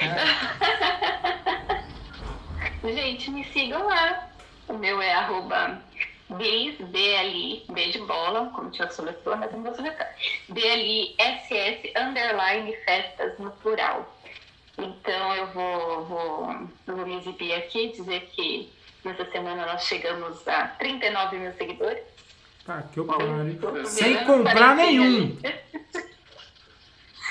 <laughs> gente, me sigam lá o meu é arroba B-L-I, B de bola, como tinha soletrou, mas não vou soletrar. B-L-I-S-S, underline, festas no plural. Então eu vou, vou, vou me exibir aqui, dizer que nessa semana nós chegamos a 39 mil seguidores. Tá, que eu pare. Sem comprar nenhum. <laughs>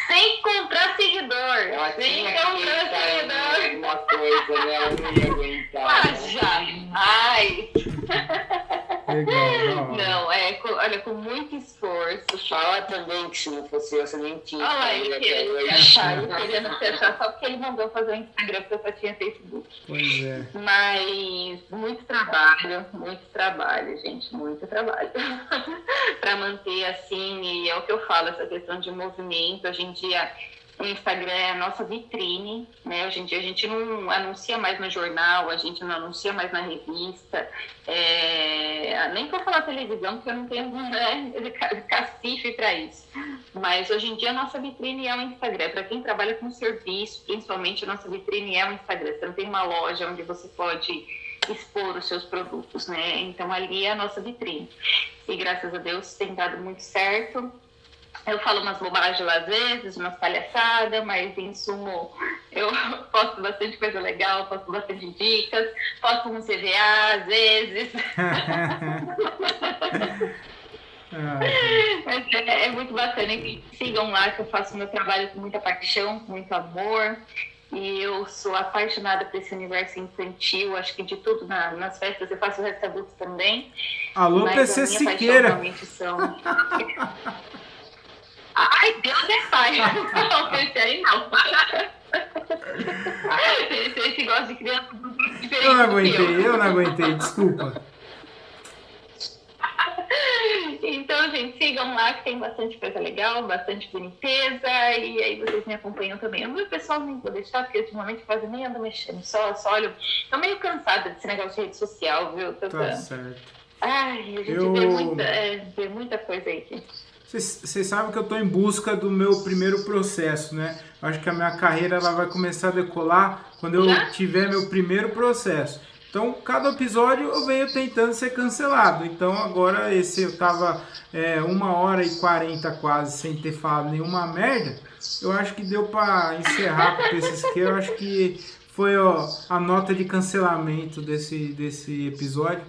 sem comprar seguidor. Ela sem comprar seguidor. Uma coisa, né? Ela não ia aguentar. Ah, jamais. <laughs> Legal, não. não, é, com, olha, com muito esforço. Fala também que se não fosse eu, você nem tinha. Olha lá, ele querendo se achar, ele <laughs> querendo se achar, só porque ele mandou fazer o Instagram, porque eu só tinha Facebook. Pois é. Mas muito trabalho, muito trabalho, gente, muito trabalho. <laughs> para manter assim, e é o que eu falo, essa questão de movimento, a gente dia o Instagram é a nossa vitrine, né? Hoje em dia a gente não anuncia mais no jornal, a gente não anuncia mais na revista, é... nem para falar televisão, porque eu não tenho né, <laughs> cacife para isso. Mas hoje em dia a nossa vitrine é o Instagram. Para quem trabalha com serviço, principalmente a nossa vitrine é o Instagram. Você não tem uma loja onde você pode expor os seus produtos, né? Então ali é a nossa vitrine. E graças a Deus tem dado muito certo eu falo umas bobagens às vezes, umas palhaçadas, mas em sumo eu <laughs> posto bastante coisa legal, posto bastante dicas, posto um CVA às vezes. <laughs> mas é, é, muito bacana. E sigam lá que eu faço meu trabalho com muita paixão, com muito amor. E eu sou apaixonada por esse universo infantil, acho que de tudo na, nas festas, eu faço resto adulto também. Alô, PC Siqueira! São... <laughs> Ai, Deus é pai. <laughs> Não, esse aí não. Esse, esse gosta de criança diferente. Eu não aguentei, eu. eu não aguentei, desculpa. Então, gente, sigam lá que tem bastante coisa legal, bastante limpeza, e aí vocês me acompanham também. O meu pessoal nem vou deixar, porque ultimamente quase nem ando mexendo, só, só olho. Tô meio cansada desse negócio de rede social, viu? Tô tá certo. Ai, a gente eu... vê, muita, é, vê muita coisa aí, gente. Vocês sabem que eu estou em busca do meu primeiro processo, né? Acho que a minha carreira ela vai começar a decolar quando eu tiver meu primeiro processo. Então, cada episódio eu venho tentando ser cancelado. Então, agora esse eu tava é, uma hora e quarenta quase sem ter falado nenhuma merda. Eu acho que deu para encerrar com o PCSQ. Eu acho que foi ó, a nota de cancelamento desse, desse episódio.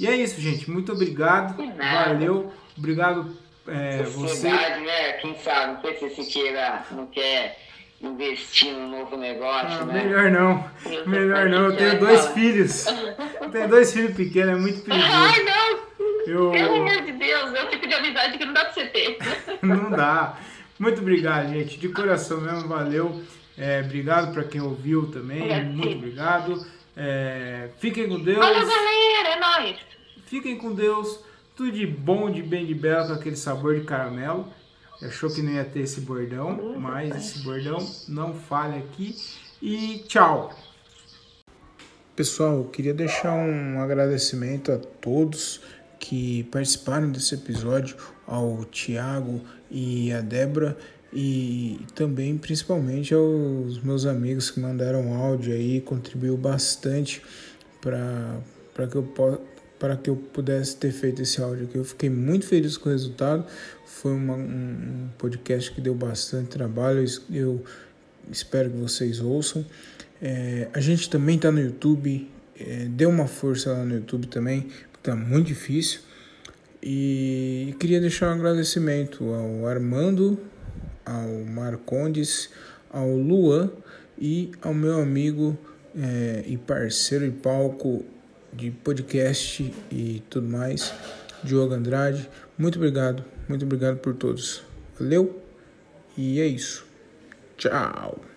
E é isso, gente. Muito obrigado. Valeu. Obrigado é, Sociedade, você... né? Quem sabe, não sei se você queira, não quer investir num novo negócio, ah, né? Melhor não, melhor não. Eu tenho dois filhos. Eu tenho dois filhos pequenos, é muito perigoso. Ai, não! Eu... Pelo amor de Deus, é o tipo de amizade que não dá pra você ter. <laughs> não dá. Muito obrigado, gente. De coração mesmo, valeu. É, obrigado para quem ouviu também. É, muito obrigado. É, fiquem com Deus. Valeu, galera, é nóis. Fiquem com Deus. Tudo de bom, de bem de belo, com aquele sabor de caramelo. Achou que não ia ter esse bordão, mas esse bordão não falha aqui. E tchau! Pessoal, eu queria deixar um agradecimento a todos que participaram desse episódio, ao Tiago e a Débora, e também principalmente aos meus amigos que mandaram áudio aí, contribuiu bastante para que eu possa para que eu pudesse ter feito esse áudio aqui. Eu fiquei muito feliz com o resultado. Foi uma, um, podcast que deu bastante trabalho. Eu espero que vocês ouçam. É, a gente também está no YouTube. É, dê uma força lá no YouTube também, porque está muito difícil. E queria deixar um agradecimento ao Armando, ao Marcondes, ao Luan e ao meu amigo é, e parceiro de palco de podcast e tudo mais, Diogo Andrade. Muito obrigado, muito obrigado por todos. Valeu e é isso. Tchau.